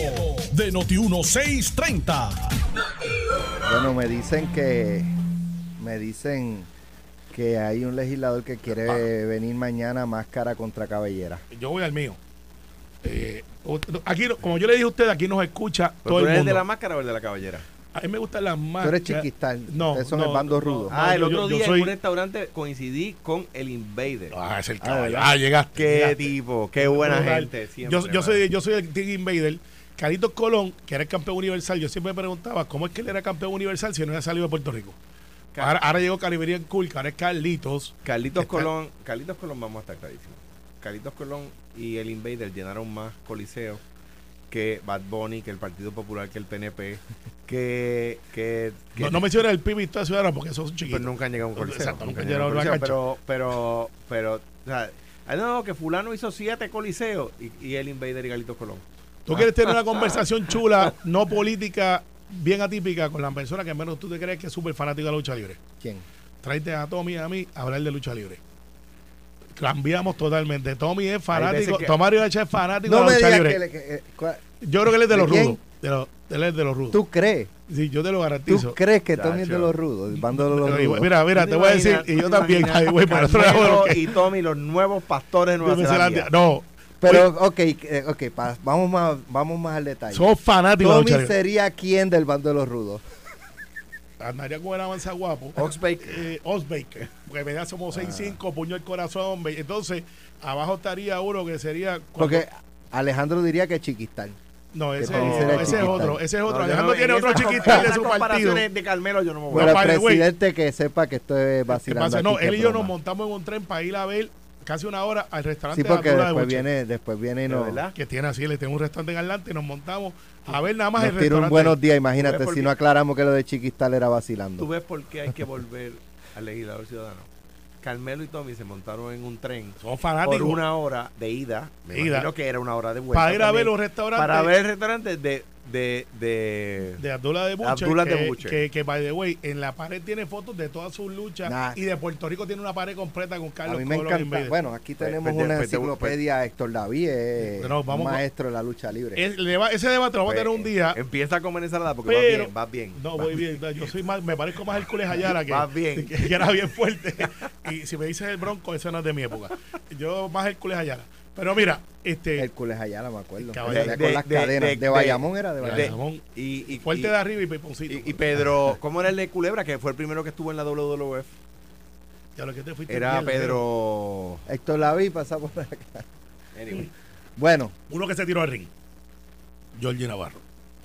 [SPEAKER 1] de Noti1630.
[SPEAKER 2] Bueno, me dicen que me dicen que hay un legislador que quiere
[SPEAKER 3] Ah.
[SPEAKER 2] venir mañana máscara contra cabellera.
[SPEAKER 3] Yo voy al mío. Eh, aquí, como yo le dije a usted, aquí nos escucha
[SPEAKER 4] Pero
[SPEAKER 3] todo
[SPEAKER 4] tú
[SPEAKER 3] el
[SPEAKER 4] eres el
[SPEAKER 3] mundo.
[SPEAKER 4] de la máscara o el de la caballera.
[SPEAKER 3] A mí me gustan las más.
[SPEAKER 2] Tú eres chiquistán.
[SPEAKER 3] No,
[SPEAKER 2] Ustedes son
[SPEAKER 3] no,
[SPEAKER 2] el bando
[SPEAKER 3] no,
[SPEAKER 2] rudo.
[SPEAKER 3] no.
[SPEAKER 4] ah, el
[SPEAKER 3] yo-
[SPEAKER 4] otro
[SPEAKER 3] yo
[SPEAKER 4] día
[SPEAKER 3] soy-
[SPEAKER 4] en un restaurante coincidí con el Invader.
[SPEAKER 3] Ah, es el
[SPEAKER 2] Ah,
[SPEAKER 3] caballo. Ah, llegaste.
[SPEAKER 4] qué
[SPEAKER 3] llegaste.
[SPEAKER 4] tipo, qué buena gente. siempre,
[SPEAKER 3] Yo, yo soy, yo soy el Team Invader. Carlitos Colón, que era el campeón universal, yo siempre me preguntaba cómo es que él era campeón universal si no había salido de Puerto Rico.
[SPEAKER 4] Car-
[SPEAKER 3] Ahora, ahora llegó Caribbean Cool, que ahora es Carlitos.
[SPEAKER 4] Carlitos
[SPEAKER 3] Está-
[SPEAKER 4] Colón, Carlitos Colón vamos a estar clarísimos. Carlitos Colón y el Invader llenaron más coliseos que Bad Bunny, que el Partido Popular, que el PNP, (laughs) que, que, que-
[SPEAKER 3] No, no menciones el PIB y toda ciudadana porque esos son
[SPEAKER 4] pero
[SPEAKER 3] chiquitos.
[SPEAKER 4] nunca han llegado a un coliseo.
[SPEAKER 3] Exacto, nunca
[SPEAKER 4] han
[SPEAKER 3] han
[SPEAKER 4] llegado a un coliseo, pero, pero, pero, o sea, ah, no, que fulano hizo siete coliseos y, y el Invader y Carlitos Colón.
[SPEAKER 3] Tú quieres tener una (laughs) conversación chula, no política, bien atípica con la persona que menos tú te crees que es súper fanática de la lucha libre.
[SPEAKER 2] ¿Quién?
[SPEAKER 3] Tráete a Tommy y a mí a hablar de lucha libre. Cambiamos totalmente. Tommy es fanático,
[SPEAKER 4] que-
[SPEAKER 3] Tomario H es fanático
[SPEAKER 2] No
[SPEAKER 3] de la lucha
[SPEAKER 2] digas
[SPEAKER 3] libre.
[SPEAKER 2] que, le- que- eh, cua-
[SPEAKER 3] Yo creo que él es de
[SPEAKER 2] ¿De
[SPEAKER 3] los
[SPEAKER 2] quién?
[SPEAKER 3] rudos. De los, él es de los rudos.
[SPEAKER 2] ¿Tú crees?
[SPEAKER 3] Sí, yo te lo
[SPEAKER 2] ¿Tú
[SPEAKER 3] garantizo.
[SPEAKER 2] crees que Tommy es de los rudos? El bando de los rudos.
[SPEAKER 3] mira, mira, te voy a decir, y yo también,
[SPEAKER 4] y Tommy, los nuevos pastores de Nueva
[SPEAKER 3] Zelanda. No,
[SPEAKER 2] Pero, ok, eh, ok, pa- vamos, más, vamos más al detalle.
[SPEAKER 3] somos fanáticos
[SPEAKER 2] Tommy sería quién del bando de los rudos.
[SPEAKER 3] Andaría con el avanza guapo.
[SPEAKER 4] Oxbake.
[SPEAKER 3] Eh, Osbaker. Porque verdad somos 6'5, puño el corazón. Entonces, abajo estaría uno que sería. cuando-
[SPEAKER 2] Porque Alejandro diría que Chiquistán.
[SPEAKER 3] no, ese, no, ese es otro. Ese es otro.
[SPEAKER 4] No,
[SPEAKER 3] Alejandro
[SPEAKER 4] no-
[SPEAKER 3] tiene
[SPEAKER 4] en
[SPEAKER 3] otro chiquitín de su partido.
[SPEAKER 4] de Carmelo yo no me voy
[SPEAKER 2] Bueno,
[SPEAKER 3] way.
[SPEAKER 2] presidente que sepa que estoy
[SPEAKER 3] ¿Qué
[SPEAKER 2] vacilando.
[SPEAKER 3] pasa? No,
[SPEAKER 2] aquí,
[SPEAKER 3] él y yo nos montamos en un tren para ir a ver casi una hora al restaurante
[SPEAKER 2] Sí, porque
[SPEAKER 3] de de
[SPEAKER 2] después
[SPEAKER 3] Buche,
[SPEAKER 2] viene, después viene y
[SPEAKER 4] ¿De
[SPEAKER 2] nos,
[SPEAKER 4] verdad?
[SPEAKER 3] Que tiene así, le tengo un restaurante en Atlanta y nos montamos a ver nada más
[SPEAKER 2] nos
[SPEAKER 3] el
[SPEAKER 2] tira un
[SPEAKER 3] restaurante.
[SPEAKER 2] buenos días. Imagínate
[SPEAKER 4] ¿Ves por
[SPEAKER 2] si no aclaramos que lo de Chiquistal era
[SPEAKER 4] ¿Tú
[SPEAKER 2] vacilando.
[SPEAKER 4] ves por qué hay que volver al legislador ciudadano? Carmelo y Tommy se montaron en un tren por
[SPEAKER 3] fanáticos.
[SPEAKER 4] una hora de ida. Me
[SPEAKER 3] Ida.
[SPEAKER 4] imagino que era una hora de vuelta.
[SPEAKER 3] para ir a ver los restaurantes.
[SPEAKER 4] Para ver el restaurante de... de, de,
[SPEAKER 3] de Abdullah de
[SPEAKER 4] Abdullah de
[SPEAKER 3] que. Que, que, by the way, en la pared tiene fotos de todas sus luchas
[SPEAKER 2] Nah.
[SPEAKER 3] y de Puerto Rico tiene una pared completa con
[SPEAKER 2] A
[SPEAKER 3] Carlos
[SPEAKER 2] mí me
[SPEAKER 3] Colón
[SPEAKER 2] encanta.
[SPEAKER 3] Invader.
[SPEAKER 2] Bueno, aquí
[SPEAKER 4] Pues,
[SPEAKER 2] tenemos
[SPEAKER 4] pues,
[SPEAKER 2] una
[SPEAKER 4] pues, te-
[SPEAKER 2] enciclopedia. Héctor David es
[SPEAKER 3] vamos con-
[SPEAKER 2] maestro de la lucha libre.
[SPEAKER 3] Ese debate lo vamos a tener un día.
[SPEAKER 4] Empieza a comer ensalada porque
[SPEAKER 3] Pero-
[SPEAKER 4] vas bien, vas bien.
[SPEAKER 3] No,
[SPEAKER 4] Vas
[SPEAKER 3] voy bien. Yo soy más, me parezco más a Hércules Ayala que, (laughs)
[SPEAKER 4] Vas bien.
[SPEAKER 3] que, que era bien fuerte. (laughs) Y si me dices el bronco, ese no es de mi época. Yo más Hércules Ayala. Pero mira, este
[SPEAKER 2] Hércules Ayala, me acuerdo.
[SPEAKER 3] Caballero.
[SPEAKER 2] Salía
[SPEAKER 4] De-
[SPEAKER 2] con las
[SPEAKER 4] de-
[SPEAKER 2] cadenas.
[SPEAKER 4] de-
[SPEAKER 2] De,
[SPEAKER 4] de-
[SPEAKER 2] Bayamón era de
[SPEAKER 3] de-
[SPEAKER 2] Bayamón.
[SPEAKER 4] Y, y,
[SPEAKER 3] fuerte
[SPEAKER 4] y-
[SPEAKER 3] de arriba y piponcito.
[SPEAKER 4] y- y Pedro, ¿cómo era el de Culebra? Que fue el primero que estuvo en la WWF.
[SPEAKER 3] Ya lo que te fuiste
[SPEAKER 4] Era
[SPEAKER 3] bien,
[SPEAKER 4] Pedro.
[SPEAKER 2] Héctor David pasa por acá.
[SPEAKER 4] Anyway.
[SPEAKER 2] Bueno,
[SPEAKER 3] Uno que se tiró al ring. Georgie Navarro.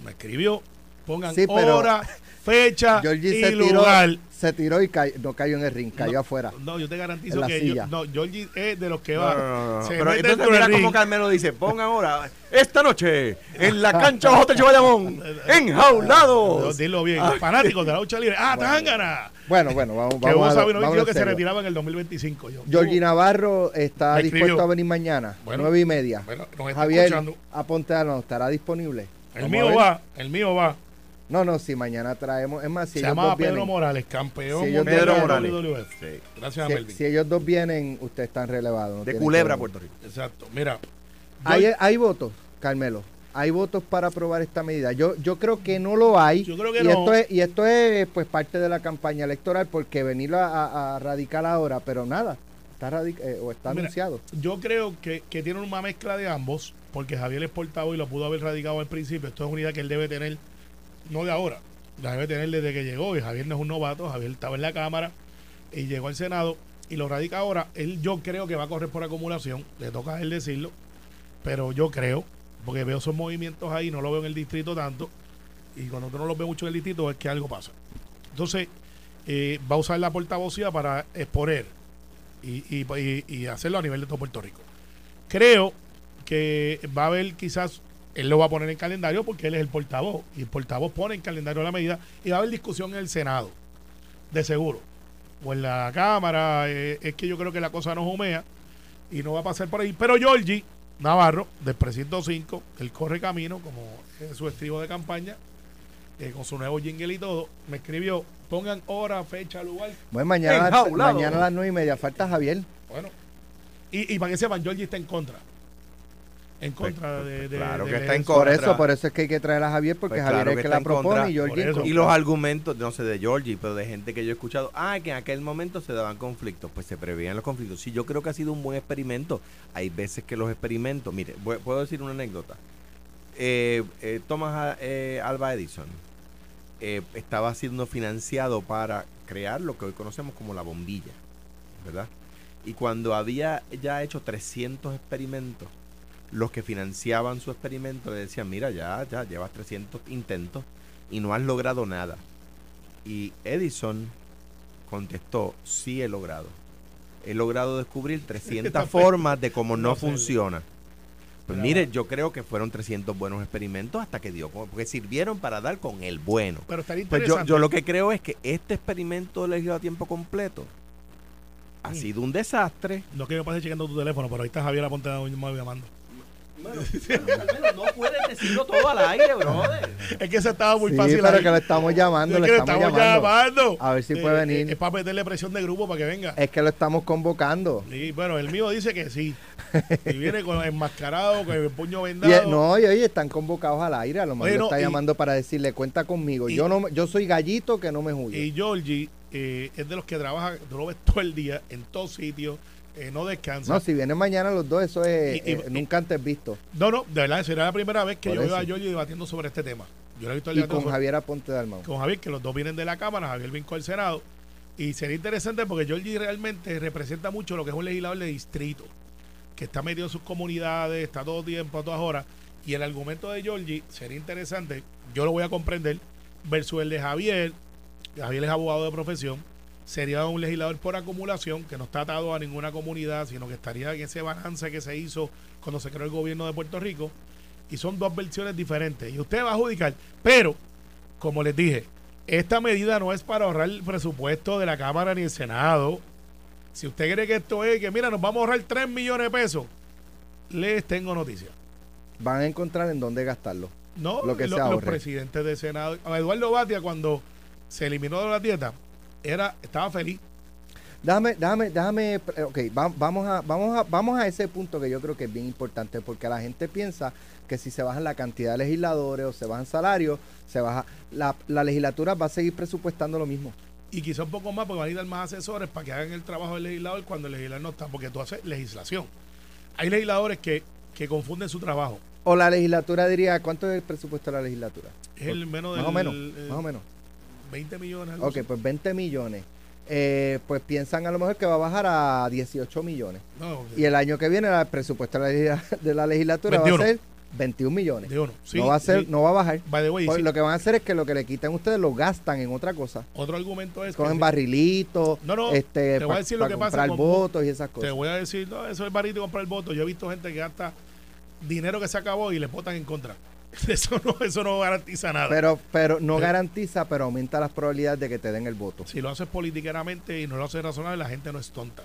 [SPEAKER 3] Me escribió. Pongan
[SPEAKER 2] Sí, pero-
[SPEAKER 3] hora, fecha
[SPEAKER 2] Georgie
[SPEAKER 3] y
[SPEAKER 2] se tiró,
[SPEAKER 3] lugar.
[SPEAKER 2] se tiró y cayó- no cayó en el ring, cayó
[SPEAKER 3] No,
[SPEAKER 2] afuera.
[SPEAKER 3] No, yo te garantizo que yo, no, Georgie es de los que va.
[SPEAKER 4] no, no, no.
[SPEAKER 3] se
[SPEAKER 4] Pero
[SPEAKER 3] mete
[SPEAKER 4] entonces mira cómo. Carmelo dice, pongan ahora, esta noche, en la cancha Hotel Bayamón, (laughs) enjaulados.
[SPEAKER 3] Dilo bien.
[SPEAKER 4] Ah.
[SPEAKER 3] Fanáticos de la lucha libre. ¡Ah, Tangana!
[SPEAKER 2] Bueno, bueno, vamos,
[SPEAKER 3] Que
[SPEAKER 2] vamos
[SPEAKER 3] vos
[SPEAKER 2] a
[SPEAKER 3] no
[SPEAKER 2] vamos
[SPEAKER 3] que se retiraba en el 2025. Yo,
[SPEAKER 2] Georgie Navarro está dispuesto a venir mañana,
[SPEAKER 3] Bueno.
[SPEAKER 2] nueve y media.
[SPEAKER 3] Bueno, nos está
[SPEAKER 2] Javier,
[SPEAKER 3] escuchando.
[SPEAKER 2] aponte a no, estará disponible.
[SPEAKER 3] El
[SPEAKER 2] Vamos
[SPEAKER 3] mío
[SPEAKER 2] ver.
[SPEAKER 3] va, el mío va.
[SPEAKER 2] No, no, si mañana traemos. Es más, si
[SPEAKER 3] Se
[SPEAKER 2] ellos
[SPEAKER 3] llamaba
[SPEAKER 2] dos
[SPEAKER 3] Pedro
[SPEAKER 2] vienen,
[SPEAKER 3] Morales, campeón
[SPEAKER 2] Si ellos
[SPEAKER 4] Pedro Morales.
[SPEAKER 3] WWF.
[SPEAKER 4] Sí.
[SPEAKER 3] Gracias a
[SPEAKER 2] si,
[SPEAKER 3] Melvin.
[SPEAKER 2] si ellos dos vienen, ustedes están relevados. no
[SPEAKER 4] De
[SPEAKER 2] tienen
[SPEAKER 4] Culebra, Puerto Rico.
[SPEAKER 3] Exacto. Mira,
[SPEAKER 2] Hay,
[SPEAKER 3] yo,
[SPEAKER 2] hay votos, Carmelo. Hay votos para aprobar esta medida. Yo, yo creo que no lo hay.
[SPEAKER 3] Yo creo que
[SPEAKER 2] y
[SPEAKER 3] no.
[SPEAKER 2] Esto es, y esto es pues parte de la campaña electoral porque venirlo a, a- a radicar ahora, pero nada, está radic- eh, o está
[SPEAKER 3] Mira,
[SPEAKER 2] anunciado.
[SPEAKER 3] yo creo que, que tiene una mezcla de ambos, porque Javier es portavoz y lo pudo haber radicado al principio. Esto es una idea que él debe tener, no de ahora, la debe tener desde que llegó. Y Javier no es un novato, Javier estaba en la Cámara y llegó al Senado y lo radica ahora. Él yo creo que va a correr por acumulación, le toca a él decirlo, pero yo creo, porque veo esos movimientos ahí, no lo veo en el distrito tanto, y cuando tú no los ves mucho en el distrito es que algo pasa. Entonces, eh, va a usar la portavocía para exponer y- y hacerlo a nivel de todo Puerto Rico. Creo que va a haber quizás, él lo va a poner en calendario porque él es el portavoz, y el portavoz pone en calendario la medida, y va a haber discusión en el Senado, de seguro. O en la Cámara, eh, es que yo creo que la cosa no humea y no va a pasar por ahí. Pero Georgie Navarro, del precinto 5, él corre camino, como es su estribo de campaña, eh, con su nuevo jingle y todo, me escribió, pongan hora, fecha, lugar.
[SPEAKER 2] Bueno, mañana, a las-
[SPEAKER 4] Enjaulado.
[SPEAKER 2] mañana a las nueve y media. Falta Javier.
[SPEAKER 3] Bueno, y, y para que sepan, Georgie está en contra. En contra
[SPEAKER 4] Pues,
[SPEAKER 3] de,
[SPEAKER 4] pues,
[SPEAKER 3] de-
[SPEAKER 4] claro
[SPEAKER 3] de
[SPEAKER 4] que está en
[SPEAKER 3] elección.
[SPEAKER 2] Por
[SPEAKER 4] Contra.
[SPEAKER 2] eso, por eso es que hay que traer a Javier porque
[SPEAKER 4] Pues
[SPEAKER 2] Javier
[SPEAKER 4] claro
[SPEAKER 2] es
[SPEAKER 4] que
[SPEAKER 2] que la propone
[SPEAKER 4] contra.
[SPEAKER 2] y Georgie contra.
[SPEAKER 4] Y los argumentos, no sé, de Georgie, pero de gente que yo he escuchado, ah, que en aquel momento se daban conflictos, pues se preveían los conflictos. Sí, yo creo que ha sido un buen experimento. Hay veces que los experimentos, mire, voy- puedo decir una anécdota. Eh, eh, Thomas eh, Alba Edison eh, estaba siendo financiado para crear lo que hoy conocemos como la bombilla, ¿verdad? Y cuando había ya hecho 300 experimentos, los que financiaban su experimento le decían, mira, ya, ya llevas 300 intentos y no has logrado nada. Y Edison contestó, sí he logrado. He logrado descubrir 300 (laughs) formas de cómo no funciona. Pues
[SPEAKER 3] Bravo.
[SPEAKER 4] mire, yo creo que fueron 300 buenos experimentos hasta que dio, porque sirvieron para dar con el bueno.
[SPEAKER 3] Pero estaría
[SPEAKER 4] Pues yo, yo lo que creo es que este experimento legislativo a tiempo completo ha
[SPEAKER 3] Mm.
[SPEAKER 4] sido un desastre.
[SPEAKER 3] No que me pase chequeando tu teléfono, pero ahí está Javier Aponte llamando. (laughs)
[SPEAKER 4] no puedes decirlo todo al aire, brother.
[SPEAKER 3] Es que ese estaba muy
[SPEAKER 2] Sí,
[SPEAKER 3] fácil.
[SPEAKER 2] pero
[SPEAKER 3] ahí.
[SPEAKER 2] que lo estamos llamando,
[SPEAKER 3] Es
[SPEAKER 2] lo
[SPEAKER 3] que le
[SPEAKER 2] estamos,
[SPEAKER 3] estamos
[SPEAKER 2] llamando.
[SPEAKER 3] llamando.
[SPEAKER 2] A ver si puede venir.
[SPEAKER 3] Es para meterle presión de grupo para que venga.
[SPEAKER 2] Es que lo estamos convocando.
[SPEAKER 3] Y bueno, el mío dice que sí. (laughs) Y viene con enmascarado, con el puño
[SPEAKER 2] Y,
[SPEAKER 3] vendado.
[SPEAKER 2] eh, no, y oye, están convocados al aire. A lo mejor
[SPEAKER 3] Oye,
[SPEAKER 2] lo
[SPEAKER 3] no,
[SPEAKER 2] está
[SPEAKER 3] y-
[SPEAKER 2] llamando para decirle, cuenta conmigo.
[SPEAKER 3] y-
[SPEAKER 2] yo no, me- yo soy gallito que no me huye.
[SPEAKER 3] Y Georgie eh, es de los que trabaja, tú lo ves todo el día, en todos sitios, eh, no descansa.
[SPEAKER 2] no, si vienen mañana los dos, eso es
[SPEAKER 3] Y- y-
[SPEAKER 2] eh, nunca antes visto.
[SPEAKER 3] No, no, de verdad, será la primera vez que
[SPEAKER 2] Por
[SPEAKER 3] yo veo a
[SPEAKER 2] eso.
[SPEAKER 3] Georgie debatiendo sobre este tema. Yo lo he visto
[SPEAKER 2] Y con
[SPEAKER 3] sobre-
[SPEAKER 2] Javier Aponte de Almao.
[SPEAKER 3] con Javier, que los dos vienen de la Cámara, Javier vincó al Senado. Y sería interesante porque Georgie realmente representa mucho lo que es un legislador de distrito, que está metido en sus comunidades, está todo tiempo, a todas horas. Y el argumento de Georgie sería interesante, yo lo voy a comprender, versus el de Javier. Javier es abogado de profesión, sería un legislador por acumulación, que no está atado a ninguna comunidad, sino que estaría en ese balance que se hizo cuando se creó el gobierno de Puerto Rico. Y son dos versiones diferentes. Y usted va a adjudicar. Pero, como les dije, esta medida no es para ahorrar el presupuesto de la Cámara ni el Senado. Si usted cree que esto es que, mira, nos vamos a ahorrar 3 millones de pesos, les tengo noticias.
[SPEAKER 2] Van a encontrar en dónde gastarlo.
[SPEAKER 3] No,
[SPEAKER 2] Lo que
[SPEAKER 3] lo-
[SPEAKER 2] se
[SPEAKER 3] los presidentes del Senado. A Eduardo Batia, cuando se eliminó de la dieta, era, estaba feliz.
[SPEAKER 2] Déjame, déjame, déjame, eh, ok, va- vamos a, vamos a, vamos a ese punto que yo creo que es bien importante, porque la gente piensa que si se bajan la cantidad de legisladores o se bajan salarios, se baja, la, la legislatura va a seguir presupuestando lo mismo.
[SPEAKER 3] Y quizá un poco más, porque van a ir más asesores para que hagan el trabajo del legislador cuando el legislador no está, porque tú haces legislación. Hay legisladores que, que confunden su trabajo.
[SPEAKER 2] O la legislatura diría, ¿cuánto es el presupuesto de la legislatura?
[SPEAKER 3] Es el menos
[SPEAKER 2] Más
[SPEAKER 3] del
[SPEAKER 2] o menos,
[SPEAKER 3] eh,
[SPEAKER 2] más o menos.
[SPEAKER 3] 20 millones. algo
[SPEAKER 2] Ok,
[SPEAKER 3] así.
[SPEAKER 2] pues 20 millones. Eh, pues piensan a lo mejor que va a bajar a 18 millones.
[SPEAKER 3] No,
[SPEAKER 2] Y el año que viene el presupuesto de la, legisla- (laughs) de la legislatura
[SPEAKER 3] 21.
[SPEAKER 2] va a ser 21 millones.
[SPEAKER 3] de uno. Sí,
[SPEAKER 2] no va a ser,
[SPEAKER 3] sí.
[SPEAKER 2] no va a bajar.
[SPEAKER 3] By the way,
[SPEAKER 2] Pues
[SPEAKER 3] sí,
[SPEAKER 2] Lo que van a hacer es que lo que le quitan ustedes lo gastan en otra cosa.
[SPEAKER 3] otro argumento es
[SPEAKER 2] Cogen barrilitos,
[SPEAKER 3] No, no,
[SPEAKER 2] este,
[SPEAKER 3] te voy a decir lo que pasa
[SPEAKER 2] comprar
[SPEAKER 3] con-
[SPEAKER 2] votos y esas
[SPEAKER 3] te
[SPEAKER 2] cosas.
[SPEAKER 3] voy a decir, no, eso es barito comprar el voto. Yo he visto gente que gasta dinero que se acabó y le votan en contra. (laughs) Eso no, eso no garantiza nada.
[SPEAKER 2] Pero, pero no
[SPEAKER 3] Pero-
[SPEAKER 2] garantiza, pero aumenta las probabilidades de que te den el voto.
[SPEAKER 3] si lo haces politiqueramente y no lo haces razonable, la gente no es tonta.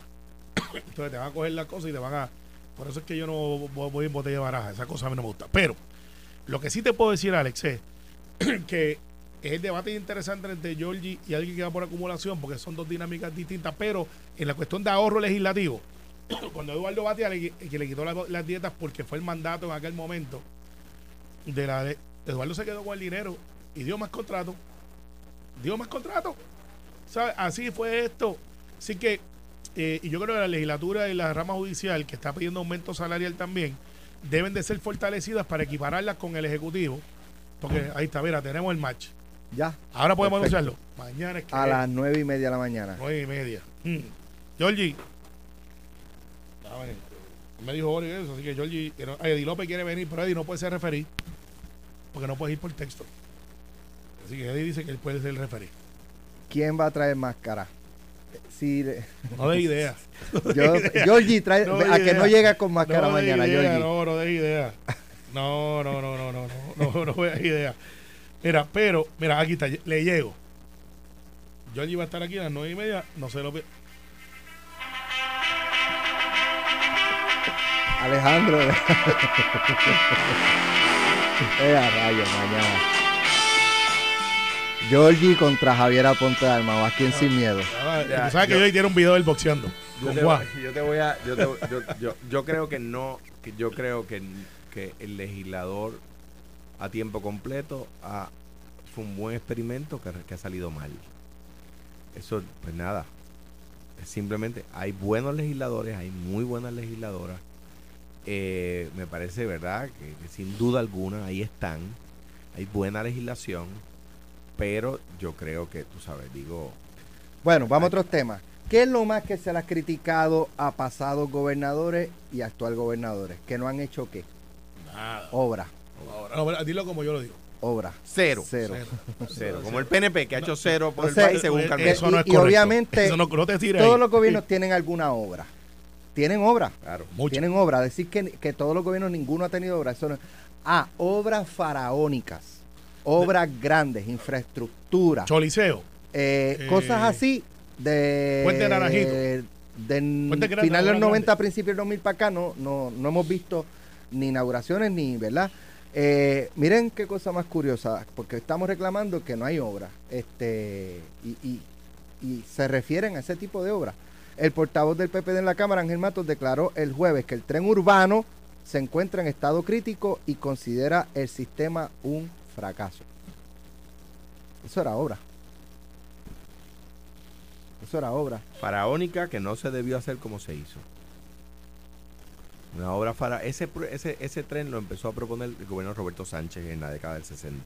[SPEAKER 3] (coughs) Entonces te van a coger las cosas y te van a... Por eso es que yo no voy en botella de baraja. Esa cosa a mí no me gusta. Pero lo que sí te puedo decir, Alex, es (coughs) que es el debate interesante entre Georgie y alguien que va por acumulación, porque son dos dinámicas distintas, pero en la cuestión de ahorro legislativo, (coughs) cuando Eduardo Batia le, que le quitó las, las dietas porque fue el mandato en aquel momento, de la de- Eduardo se quedó con el dinero y dio más contrato. Dio más contrato. ¿Sabe? Así fue esto. Así que, eh, y yo creo que la legislatura y la rama judicial, que está pidiendo aumento salarial también, deben de ser fortalecidas para equipararlas con el Ejecutivo. Porque ahí está, mira, tenemos el match.
[SPEAKER 2] Ya.
[SPEAKER 3] Ahora podemos
[SPEAKER 2] Perfecto.
[SPEAKER 3] anunciarlo. Mañana es que
[SPEAKER 2] A las nueve y media de la mañana.
[SPEAKER 3] nueve y media. Mm. Georgie. Me dijo Ori eso, así que Georgie, que no- ay, Eddie López quiere venir, pero Eddie no puede ser referí. Porque no puede ir por texto. Así que Eddie dice que él puede ser el referí.
[SPEAKER 2] ¿Quién va a traer máscara? Sí,
[SPEAKER 3] No de idea. (laughs)
[SPEAKER 2] yo, Georgie, trae,
[SPEAKER 3] No
[SPEAKER 2] a que no llega con máscara
[SPEAKER 3] no
[SPEAKER 2] mañana,
[SPEAKER 3] idea,
[SPEAKER 2] Georgie.
[SPEAKER 3] No, no de idea. No, no, no, no, no, no, no, no de idea. Mira, pero, mira, aquí está, le llego. Georgie va a estar aquí a las nueve y media, no se lo
[SPEAKER 2] Alejandro. (laughs) (laughs) eh, a rayos, mañana. Georgie contra Javier Aponte de Alma. Vas quien sin miedo.
[SPEAKER 4] Ya,
[SPEAKER 3] sabes que
[SPEAKER 4] yo-
[SPEAKER 3] un video del boxeando.
[SPEAKER 4] Yo te, voy- yo te voy a. Yo, te- yo, yo- yo creo que no. Que yo creo que, que el legislador a tiempo completo ha- fue un buen experimento que, que ha salido mal. Eso, pues nada. Simplemente hay buenos legisladores, hay muy buenas legisladoras. Eh, me parece, ¿verdad? Que, que sin duda alguna ahí están. Hay buena legislación. Pero yo creo que, tú sabes, digo.
[SPEAKER 2] Bueno, vamos a otros temas. ¿Qué es lo más que se le ha criticado a pasados gobernadores y actual gobernadores? Que no han hecho qué?
[SPEAKER 3] Nada.
[SPEAKER 2] Obra.
[SPEAKER 3] No, dilo como yo lo digo.
[SPEAKER 2] Obra.
[SPEAKER 4] Cero.
[SPEAKER 2] Cero.
[SPEAKER 4] Cero. (laughs) Como el PNP que ha hecho cero por
[SPEAKER 2] O
[SPEAKER 4] el
[SPEAKER 2] sea,
[SPEAKER 4] país según
[SPEAKER 3] eh,
[SPEAKER 4] Carmen.
[SPEAKER 3] eso no es
[SPEAKER 2] y, y
[SPEAKER 3] correcto.
[SPEAKER 2] obviamente
[SPEAKER 3] Eso no, no te tires
[SPEAKER 2] todos
[SPEAKER 3] ahí.
[SPEAKER 2] los gobiernos tienen alguna obra. Tienen obra.
[SPEAKER 4] Claro.
[SPEAKER 3] Mucho.
[SPEAKER 2] Tienen obra. Decir que, que todos los gobiernos, ninguno ha tenido obra. Eso no- Ah, obras faraónicas. Obras grandes, infraestructura.
[SPEAKER 3] Choliseo.
[SPEAKER 2] eh,
[SPEAKER 3] Eh,
[SPEAKER 2] cosas así de...
[SPEAKER 3] Puente Naranjito.
[SPEAKER 2] De
[SPEAKER 3] Puente Grande,
[SPEAKER 2] final de los 90,
[SPEAKER 3] grande.
[SPEAKER 2] principios del 2000 para acá, no, no, no hemos visto ni inauguraciones ni, ¿verdad? Eh, miren qué cosa más curiosa, porque estamos reclamando que no hay obra. Este, y, y- y se refieren a ese tipo de obra. El portavoz del PPD en la Cámara, Ángel Matos, declaró el jueves que el tren urbano se encuentra en estado crítico y considera el sistema un fracaso. Eso era obra. Eso era obra.
[SPEAKER 4] Faraónica que no se debió hacer como se hizo. Una obra fara ese, ese ese tren lo empezó a proponer el gobierno de Roberto Sánchez en la década del 60.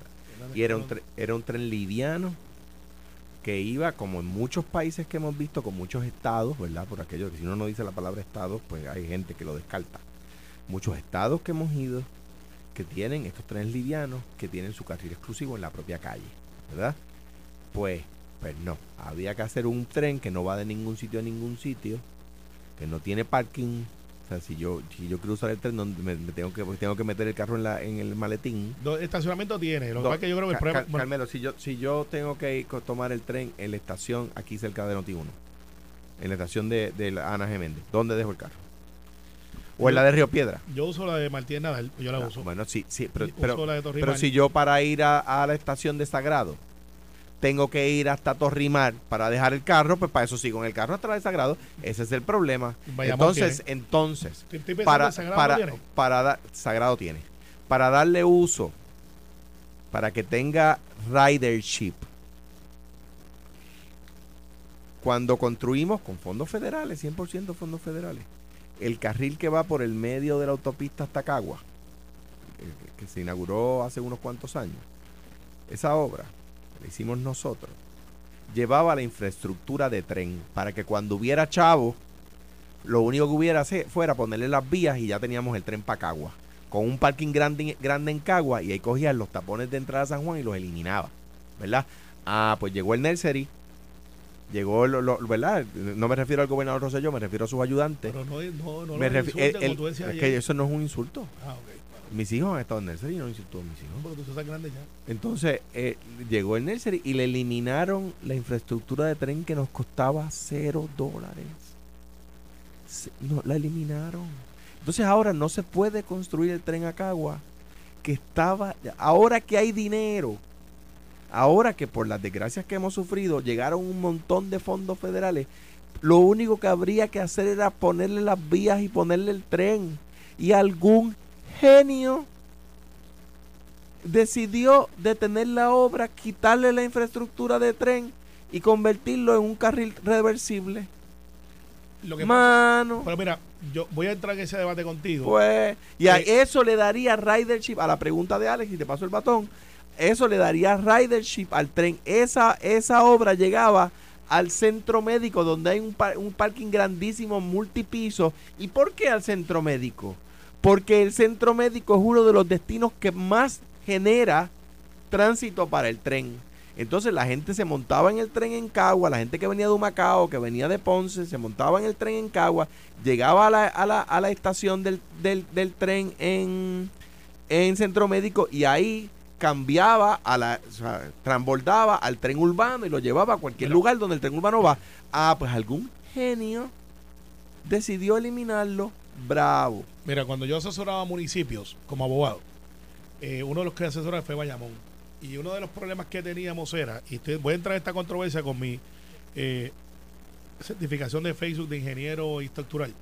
[SPEAKER 4] Y era un, tre- era un tren liviano que iba, como en muchos países que hemos visto, con muchos estados, ¿verdad? Por aquello que si uno no dice la palabra estados, pues hay gente que lo descarta. Muchos estados que hemos ido que tienen estos trenes livianos que tienen su carril exclusivo en la propia calle, ¿verdad? Pues, pues no, había que hacer un tren que no va de ningún sitio a ningún sitio, que no tiene parking. O sea, si yo, si yo quiero usar el tren, donde me, me tengo que tengo que meter el carro en, la, en el maletín.
[SPEAKER 3] Estacionamiento tiene. Lo que
[SPEAKER 4] Do-
[SPEAKER 3] pasa es que yo creo que el problema. Bueno,
[SPEAKER 4] Carmelo, si yo, si yo tengo que ir tomar el tren en la estación aquí cerca de Noti 1, en la estación de, de la Ana Geméndez, ¿dónde dejo el carro? ¿O en la de Río Piedra?
[SPEAKER 3] yo uso la de Martínez Nadal. Yo la
[SPEAKER 4] Ah,
[SPEAKER 3] uso.
[SPEAKER 4] bueno, sí, sí, pero, pero, si yo para ir a, a la estación de Sagrado tengo que ir hasta Torrimar para dejar el carro, pues para eso sigo en el carro hasta la de Sagrado. Ese es el problema. Entonces, entonces, para,
[SPEAKER 3] Sagrado
[SPEAKER 4] para,
[SPEAKER 3] tiene.
[SPEAKER 4] para Sagrado tiene. Para darle uso, para que tenga ridership. Cuando construimos con fondos federales, 100% fondos federales, el carril que va por el medio de la autopista hasta Cagua, eh, que se inauguró hace unos cuantos años, esa obra la hicimos nosotros, llevaba la infraestructura de tren para que cuando hubiera chavo, lo único que hubiera fuera ponerle las vías y ya teníamos el tren para Cagua. Con un parking grande, grande en Cagua y ahí cogían los tapones de entrada a San Juan y los eliminaba. ¿Verdad? Ah, pues llegó el nursery. Llegó, lo, lo- ¿verdad? No me refiero al gobernador Rosselló, me refiero a sus ayudantes.
[SPEAKER 3] Pero no, no, no
[SPEAKER 4] me
[SPEAKER 3] lo insultes
[SPEAKER 4] el- el-
[SPEAKER 3] como tú decías
[SPEAKER 4] es que eso no es un insulto.
[SPEAKER 3] Ah, ok.
[SPEAKER 4] Mis hijos han estado en nursery y no insultó a mis hijos.
[SPEAKER 3] Pero tú estás grande ya.
[SPEAKER 4] Entonces, eh, llegó el nursery y le eliminaron la infraestructura de tren que nos costaba cero dólares. Se- No, la eliminaron. Entonces ahora no se puede construir el tren a Cagua, que estaba, ahora que hay dinero, Ahora que por las desgracias que hemos sufrido llegaron un montón de fondos federales, lo único que habría que hacer era ponerle las vías y ponerle el tren. Y algún genio decidió detener la obra, quitarle la infraestructura de tren y convertirlo en un carril reversible.
[SPEAKER 3] Lo que
[SPEAKER 4] Mano.
[SPEAKER 3] Pero mira, yo voy a entrar en ese debate contigo.
[SPEAKER 4] Pues, y a
[SPEAKER 3] Eh,
[SPEAKER 4] eso le daría ridership a la pregunta de Alex y te paso el batón. Eso le daría ridership al tren. Esa, esa obra llegaba al centro médico donde hay un, par- un parking grandísimo multipiso. ¿Y por qué al centro médico? Porque el centro médico es uno de los destinos que más genera tránsito para el tren. Entonces la gente se montaba en el tren en Cagua, la gente que venía de Humacao, que venía de Ponce, se montaba en el tren en Cagua, llegaba a la, a la, a la estación del, del, del tren en, en Centro Médico y ahí cambiaba a la, o sea, transbordaba al tren urbano y lo llevaba a cualquier
[SPEAKER 3] Pero-
[SPEAKER 4] lugar donde el tren urbano va. Ah, pues algún genio decidió eliminarlo. Bravo.
[SPEAKER 3] Mira, cuando yo asesoraba municipios como abogado, eh, uno de los que asesoraba fue Bayamón. Y uno de los problemas que teníamos era, y voy a entrar en esta controversia con mi eh, certificación de Facebook de ingeniero estructural,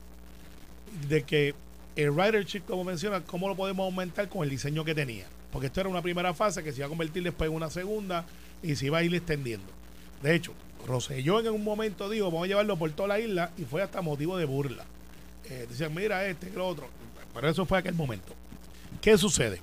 [SPEAKER 3] de que el ridership, como menciona, ¿cómo lo podemos aumentar con el diseño que tenía? Porque esto era una primera fase que se iba a convertir después en una segunda y se iba a ir extendiendo. De hecho, Roselló en un momento dijo, vamos a llevarlo por toda la isla y fue hasta motivo de burla. Eh, decían, mira este, lo otro. Pero eso fue aquel momento. ¿Qué sucede?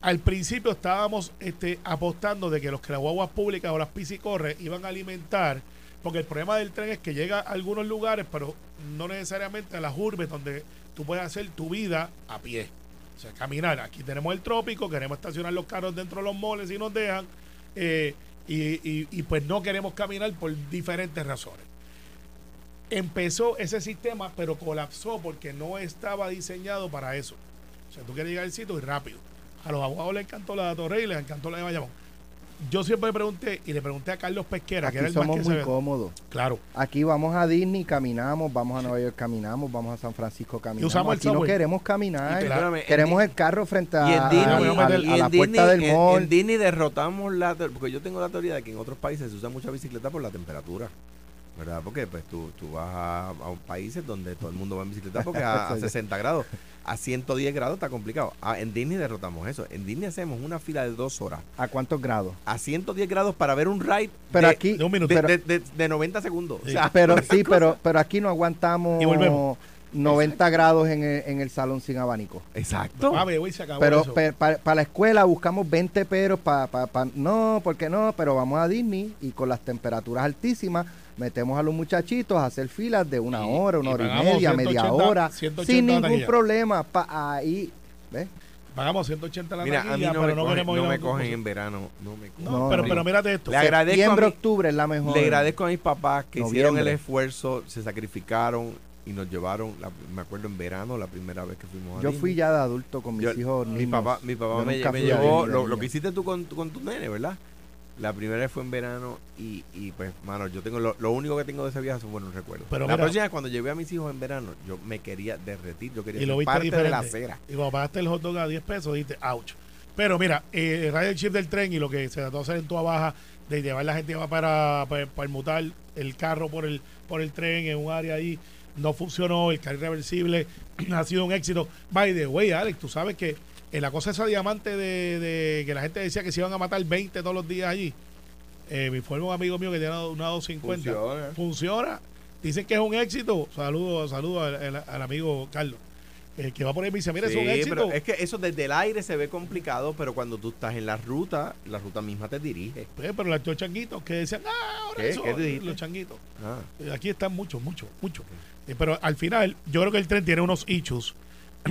[SPEAKER 3] Al principio estábamos este, apostando de que los que guaguas públicas o las piscicorres iban a alimentar, porque el problema del tren es que llega a algunos lugares, pero no necesariamente a las urbes donde tú puedes hacer tu vida a pie. O sea, caminar. Aquí tenemos el trópico, queremos estacionar los carros dentro de los moles y nos dejan. eh, y- y pues no queremos caminar por diferentes razones. Empezó ese sistema, pero colapsó porque no estaba diseñado para eso. O sea, tú quieres llegar al sitio y rápido. A los abogados les encantó la de Torrey y les encantó la de Bayamón. Yo siempre le pregunté, y le pregunté a Carlos Pesquera, que era el más
[SPEAKER 2] somos
[SPEAKER 3] que
[SPEAKER 2] muy cómodos.
[SPEAKER 3] Claro.
[SPEAKER 2] Aquí vamos a Disney, caminamos, vamos a Nueva York, caminamos, vamos a San Francisco, caminamos.
[SPEAKER 3] usamos el
[SPEAKER 2] Aquí no
[SPEAKER 3] subway.
[SPEAKER 2] queremos caminar.
[SPEAKER 4] Y en
[SPEAKER 2] Queremos el carro frente
[SPEAKER 4] Y
[SPEAKER 2] a,
[SPEAKER 4] en Disney,
[SPEAKER 2] a-
[SPEAKER 3] voy a
[SPEAKER 2] a-
[SPEAKER 3] meter-
[SPEAKER 4] y en
[SPEAKER 2] la
[SPEAKER 4] Disney-
[SPEAKER 2] puerta del
[SPEAKER 4] en-
[SPEAKER 2] mall.
[SPEAKER 4] en Disney derrotamos la... Porque yo tengo la teoría de que en otros países se usa mucha bicicleta por la temperatura. ¿Verdad? Porque pues tú, tú vas a, a un países donde todo el mundo va en bicicleta porque a, a (laughs)
[SPEAKER 2] Sí.
[SPEAKER 4] 60 grados, a 110 grados está complicado. Ah, en Disney derrotamos eso. En Disney hacemos una fila de dos horas
[SPEAKER 2] ¿A cuántos grados?
[SPEAKER 4] a 110 grados para ver un ride
[SPEAKER 2] Pero
[SPEAKER 4] de,
[SPEAKER 2] aquí,
[SPEAKER 3] de un minuto.
[SPEAKER 4] de,
[SPEAKER 2] pero,
[SPEAKER 4] de- de- de 90 segundos. O
[SPEAKER 3] Sí.
[SPEAKER 4] sea, (laughs)
[SPEAKER 2] pero sí,
[SPEAKER 4] cosa-
[SPEAKER 2] pero, pero aquí no aguantamos
[SPEAKER 3] Y volvemos.
[SPEAKER 2] 90 grados en el, en el salón sin abanico.
[SPEAKER 4] Exacto.
[SPEAKER 2] Pero para la escuela buscamos 20 peros para... no, ¿por qué no? Pero vamos a Disney y con las temperaturas altísimas metemos a los muchachitos a hacer filas de una
[SPEAKER 3] Y-
[SPEAKER 2] hora, una
[SPEAKER 3] y
[SPEAKER 2] hora y media, media
[SPEAKER 3] 180,
[SPEAKER 2] hora,
[SPEAKER 3] 180
[SPEAKER 2] sin ningún
[SPEAKER 3] taquilla.
[SPEAKER 2] problema. Pa ahí, ¿ves?
[SPEAKER 3] Pagamos 180 la
[SPEAKER 4] Mira, a mí no,
[SPEAKER 3] pero
[SPEAKER 4] me,
[SPEAKER 3] no
[SPEAKER 4] cogen,
[SPEAKER 3] queremos
[SPEAKER 4] no
[SPEAKER 3] ir
[SPEAKER 4] me cogen en verano. No me cogen.
[SPEAKER 3] No,
[SPEAKER 2] No,
[SPEAKER 3] pero, pero mírate esto.
[SPEAKER 4] Le agradezco a
[SPEAKER 2] Septiembre,
[SPEAKER 4] mi-
[SPEAKER 2] octubre es la mejor.
[SPEAKER 4] Le agradezco a mis papás que hicieron el esfuerzo, se sacrificaron y nos llevaron, la- me acuerdo en verano, la primera vez que fuimos a
[SPEAKER 2] Yo fui ya de adulto con mis
[SPEAKER 4] Yo-
[SPEAKER 2] hijos
[SPEAKER 4] mi
[SPEAKER 2] niños.
[SPEAKER 4] papá, mi papá me, me llevó, lo, que hiciste tú con, tu- con tu nene, ¿verdad? La primera vez fue en verano y, y pues, mano, yo tengo, lo, lo único que tengo de ese viaje son buenos recuerdos.
[SPEAKER 3] Pero
[SPEAKER 4] la
[SPEAKER 3] mira-
[SPEAKER 4] próxima vez cuando llevé a mis hijos en verano, yo me quería derretir, yo quería
[SPEAKER 3] y lo
[SPEAKER 4] ser parte
[SPEAKER 3] diferente.
[SPEAKER 4] de la acera.
[SPEAKER 3] Y cuando pagaste el hot dog a 10 pesos, dijiste, ouch. Pero mira, eh, el ridership del tren y lo que se trató de hacer en toda baja, de llevar la gente para, para, para mutar el carro por el, por el tren en un área ahí, no funcionó, el carril reversible (clears throat) ha sido un éxito. By the way, Alex, tú sabes que en la cosa esa diamante de, de que la gente decía que se iban a matar 20 todos los días allí, eh, me informa un amigo mío que tiene una 250.
[SPEAKER 4] Funciona.
[SPEAKER 3] Funciona. Dicen que es un éxito. Saludos saludo al, al- al amigo Carlos. eh, que va por ahí y me dice, mira, es un éxito.
[SPEAKER 4] pero es que eso desde el aire se ve complicado, pero cuando tú estás en la ruta, la ruta misma te dirige.
[SPEAKER 3] Pues, pero los changuitos que decían, ah, ahora
[SPEAKER 4] ¿Qué?
[SPEAKER 3] eso,
[SPEAKER 4] ¿Qué
[SPEAKER 3] los changuitos.
[SPEAKER 4] Ah.
[SPEAKER 3] Eh, Aquí están muchos, muchos, muchos. Eh, pero al final, yo creo que el tren tiene unos issues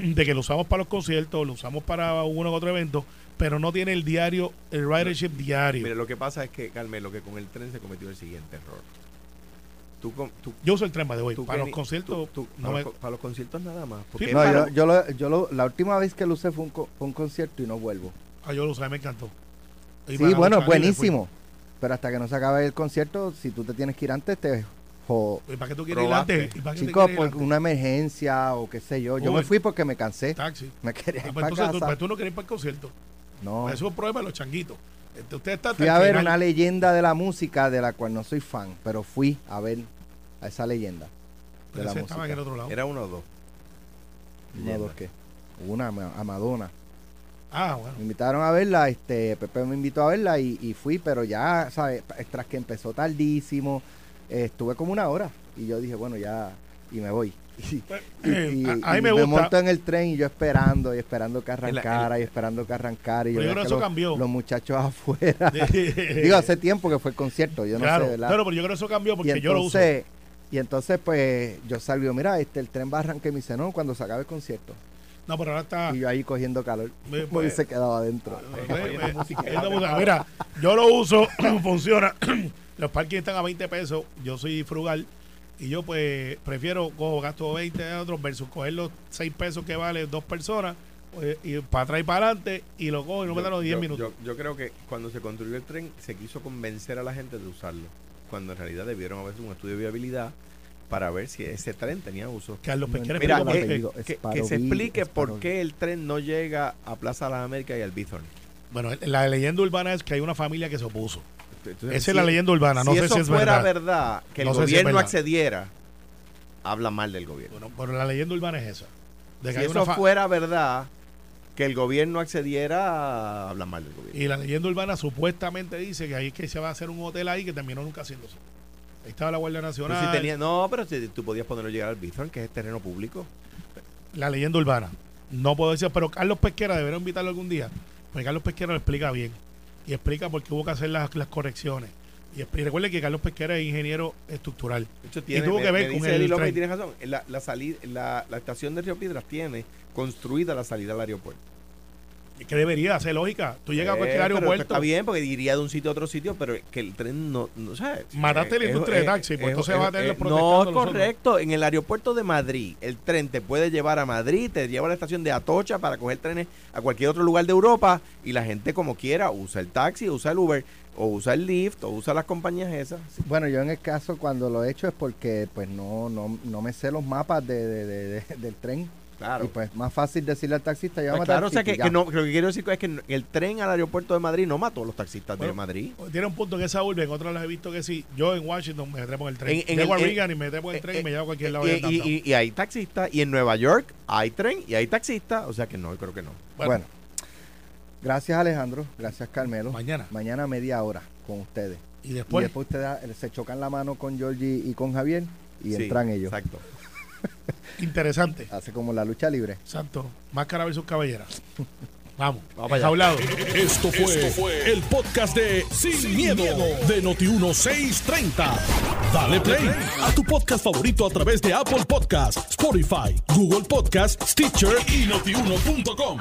[SPEAKER 3] de que lo usamos para los conciertos, lo usamos para uno u otro evento, pero no tiene el diario, el ridership diario.
[SPEAKER 4] Mira, lo que pasa es que, Carmelo, que con el tren se cometió el siguiente error. Tú,
[SPEAKER 3] yo uso el tren, way.
[SPEAKER 4] tú
[SPEAKER 3] Para los conciertos,
[SPEAKER 4] tú- tú-
[SPEAKER 3] no
[SPEAKER 4] para,
[SPEAKER 3] me-
[SPEAKER 4] los, co- para los conciertos nada más. Porque
[SPEAKER 3] Sí,
[SPEAKER 4] es
[SPEAKER 2] No,
[SPEAKER 4] para-
[SPEAKER 2] yo, yo, lo, yo lo- la última vez que lo usé fue un, co- fue un concierto y no vuelvo.
[SPEAKER 3] ah, yo lo usé, me encantó. Y
[SPEAKER 2] Sí, bueno, buenísimo. Pero hasta que no se acabe el concierto, si tú te tienes que ir antes, te jo-
[SPEAKER 3] fui. ¿Y para qué tú quieres ir
[SPEAKER 4] Probaste.
[SPEAKER 3] antes? ¿Y para qué te
[SPEAKER 2] Chicos,
[SPEAKER 3] ir
[SPEAKER 2] por
[SPEAKER 3] antes?
[SPEAKER 2] una emergencia o qué sé yo. Yo
[SPEAKER 3] Uy.
[SPEAKER 2] me fui porque me cansé.
[SPEAKER 3] Taxi.
[SPEAKER 2] Me quería
[SPEAKER 3] Ah,
[SPEAKER 2] ir
[SPEAKER 3] pues
[SPEAKER 2] para
[SPEAKER 3] entonces tú,
[SPEAKER 2] casa.
[SPEAKER 3] pues tú no quieres ir para el concierto.
[SPEAKER 2] No,
[SPEAKER 3] Eso es un problema de los changuitos. Este, Usted está
[SPEAKER 2] Fui a ver
[SPEAKER 3] final.
[SPEAKER 2] una leyenda de la música de la cual no soy fan, pero fui a ver a esa leyenda de la
[SPEAKER 3] estaba en el
[SPEAKER 2] música.
[SPEAKER 3] otro lado.
[SPEAKER 4] Era uno o dos.
[SPEAKER 2] Una, dos, ¿qué? Una, a Madonna.
[SPEAKER 3] Ah, bueno.
[SPEAKER 2] Me invitaron a verla, este, Pepe me invitó a verla y, y fui, pero ya, ¿sabes? Tras que empezó tardísimo, eh, estuve como una hora y yo dije, bueno, ya, y me voy. (laughs) Y,
[SPEAKER 3] Pues,
[SPEAKER 2] y- y-
[SPEAKER 3] a, a mí
[SPEAKER 2] y
[SPEAKER 3] me gusta.
[SPEAKER 2] monto en el tren y yo esperando y esperando que arrancara y esperando que arrancara y yo
[SPEAKER 3] Pero yo
[SPEAKER 2] veía
[SPEAKER 3] creo
[SPEAKER 2] que
[SPEAKER 3] que eso
[SPEAKER 2] los,
[SPEAKER 3] cambió.
[SPEAKER 2] los muchachos afuera. (laughs) (laughs) Digo, hace tiempo que fue el concierto, yo no
[SPEAKER 3] claro,
[SPEAKER 2] sé, ¿verdad?
[SPEAKER 3] claro, pero yo creo que eso cambió porque yo lo uso.
[SPEAKER 2] entonces, y entonces pues yo salgo, mira, este el tren va a arrancar y me dice, no, cuando se acabe el concierto.
[SPEAKER 3] No, pero ahora está.
[SPEAKER 2] Y yo ahí cogiendo calor.
[SPEAKER 3] Me-
[SPEAKER 2] Pues,
[SPEAKER 3] pues-
[SPEAKER 2] se quedaba adentro.
[SPEAKER 3] Eh, eh, Mira, yo lo uso, (clears throat) funciona. (clears throat) Los parkings están a 20 pesos. Yo soy frugal. Y yo, pues, prefiero cojo gasto 20 de otros versus coger los 6 pesos que vale dos personas. pues, y para atrás y para adelante. Y lo cojo y no me dan los 10
[SPEAKER 4] yo,
[SPEAKER 3] minutos.
[SPEAKER 4] yo- yo creo que cuando se construyó el tren se quiso convencer a la gente de usarlo. Cuando en realidad debieron haber un estudio de viabilidad para ver si ese tren tenía uso.
[SPEAKER 3] Carlos Pesquera
[SPEAKER 4] Mira,
[SPEAKER 2] apellido.
[SPEAKER 4] que, se explique por qué el tren no llega a Plaza de las Américas y al Bithorn.
[SPEAKER 3] Bueno, la leyenda urbana es que hay una familia que se opuso.
[SPEAKER 4] Entonces,
[SPEAKER 3] Esa es la leyenda urbana. No
[SPEAKER 4] si
[SPEAKER 3] sé
[SPEAKER 4] eso
[SPEAKER 3] si es
[SPEAKER 4] fuera
[SPEAKER 3] verdad.
[SPEAKER 4] verdad, que el
[SPEAKER 3] No si
[SPEAKER 4] gobierno accediera, habla mal del gobierno.
[SPEAKER 3] Bueno, pero la leyenda urbana es esa. De que
[SPEAKER 4] Si eso fuera verdad, que el gobierno accediera, habla mal del gobierno.
[SPEAKER 3] Y la leyenda urbana supuestamente dice que ahí es que se va a hacer un hotel ahí que terminó nunca haciéndose. Ahí estaba la Guardia
[SPEAKER 4] Pero
[SPEAKER 3] Nacional.
[SPEAKER 4] si tenía, no, pero si tú podías ponerlo llegar al Bithorn, que es terreno público.
[SPEAKER 3] La leyenda urbana. No puedo decir, pero Carlos Pesquera debería invitarlo algún día. Porque Carlos Pesquera lo explica bien. Y explica por qué hubo que hacer las, las correcciones. Y, y recuerde que Carlos Pesquera es ingeniero estructural.
[SPEAKER 4] Hecho, tiene,
[SPEAKER 3] tuvo que
[SPEAKER 4] me-
[SPEAKER 3] ver
[SPEAKER 4] me
[SPEAKER 3] con el
[SPEAKER 4] López y tiene razón. La, la, salida, la, la estación de Río Piedras tiene construida la salida al aeropuerto.
[SPEAKER 3] Que debería hacer lógica. Tú llegas a cualquier
[SPEAKER 4] Eh,
[SPEAKER 3] aeropuerto.
[SPEAKER 4] Está bien, porque iría de un sitio a otro sitio, pero que el tren no. no ¿sabes?
[SPEAKER 3] Mataste la
[SPEAKER 4] Eh,
[SPEAKER 3] industria
[SPEAKER 4] eh,
[SPEAKER 3] de taxi, pues
[SPEAKER 4] eh,
[SPEAKER 3] entonces
[SPEAKER 4] eh,
[SPEAKER 3] vas a
[SPEAKER 4] eh,
[SPEAKER 3] protestando
[SPEAKER 4] No,
[SPEAKER 3] nosotros.
[SPEAKER 4] correcto. En el aeropuerto de Madrid, el tren te puede llevar a Madrid, te lleva a la estación de Atocha para coger trenes a cualquier otro lugar de Europa y la gente, como quiera, usa el taxi, usa el Uber, o usa el Lyft, o usa las compañías esas.
[SPEAKER 2] Bueno, yo en el caso cuando lo he hecho es porque pues no no, no me sé los mapas de, de- de- de- del tren.
[SPEAKER 4] Claro.
[SPEAKER 2] Y pues más fácil decirle al taxista,
[SPEAKER 4] Pues
[SPEAKER 2] llévame a
[SPEAKER 4] claro, o sea que, que no, lo que quiero decir es que el tren al aeropuerto de Madrid no mató a los taxistas de Madrid.
[SPEAKER 3] Tiene un punto en esa urbe, en otras las he visto que sí. Yo en Washington me trepo en el tren.
[SPEAKER 4] En- en
[SPEAKER 3] Llego a
[SPEAKER 4] el- en-
[SPEAKER 3] Reagan y me trepo en el tren y me llevo a cualquier lado.
[SPEAKER 4] y,
[SPEAKER 3] downtown.
[SPEAKER 4] y- y- y hay taxistas, y en Nueva York hay tren y hay taxistas, o sea que no, yo creo que no.
[SPEAKER 2] Bueno, gracias Alejandro, gracias Carmelo.
[SPEAKER 3] Mañana.
[SPEAKER 2] Mañana media hora con ustedes.
[SPEAKER 3] Y
[SPEAKER 2] Y
[SPEAKER 3] después,
[SPEAKER 2] después ustedes eh, se chocan la mano con Georgie y con Javier y
[SPEAKER 4] Sí,
[SPEAKER 2] entran ellos.
[SPEAKER 4] Exacto. (laughs)
[SPEAKER 3] interesante.
[SPEAKER 2] Hace como la lucha libre.
[SPEAKER 3] Exacto. Máscara versus cabellera. (laughs) Vamos.
[SPEAKER 4] Vamos para allá.
[SPEAKER 3] Enjaulado.
[SPEAKER 1] Esto fue, el podcast de Sin, miedo, de Noti1630. Dale play a tu podcast favorito a través de Apple Podcasts, Spotify, Google Podcasts, Stitcher y notiuno.com.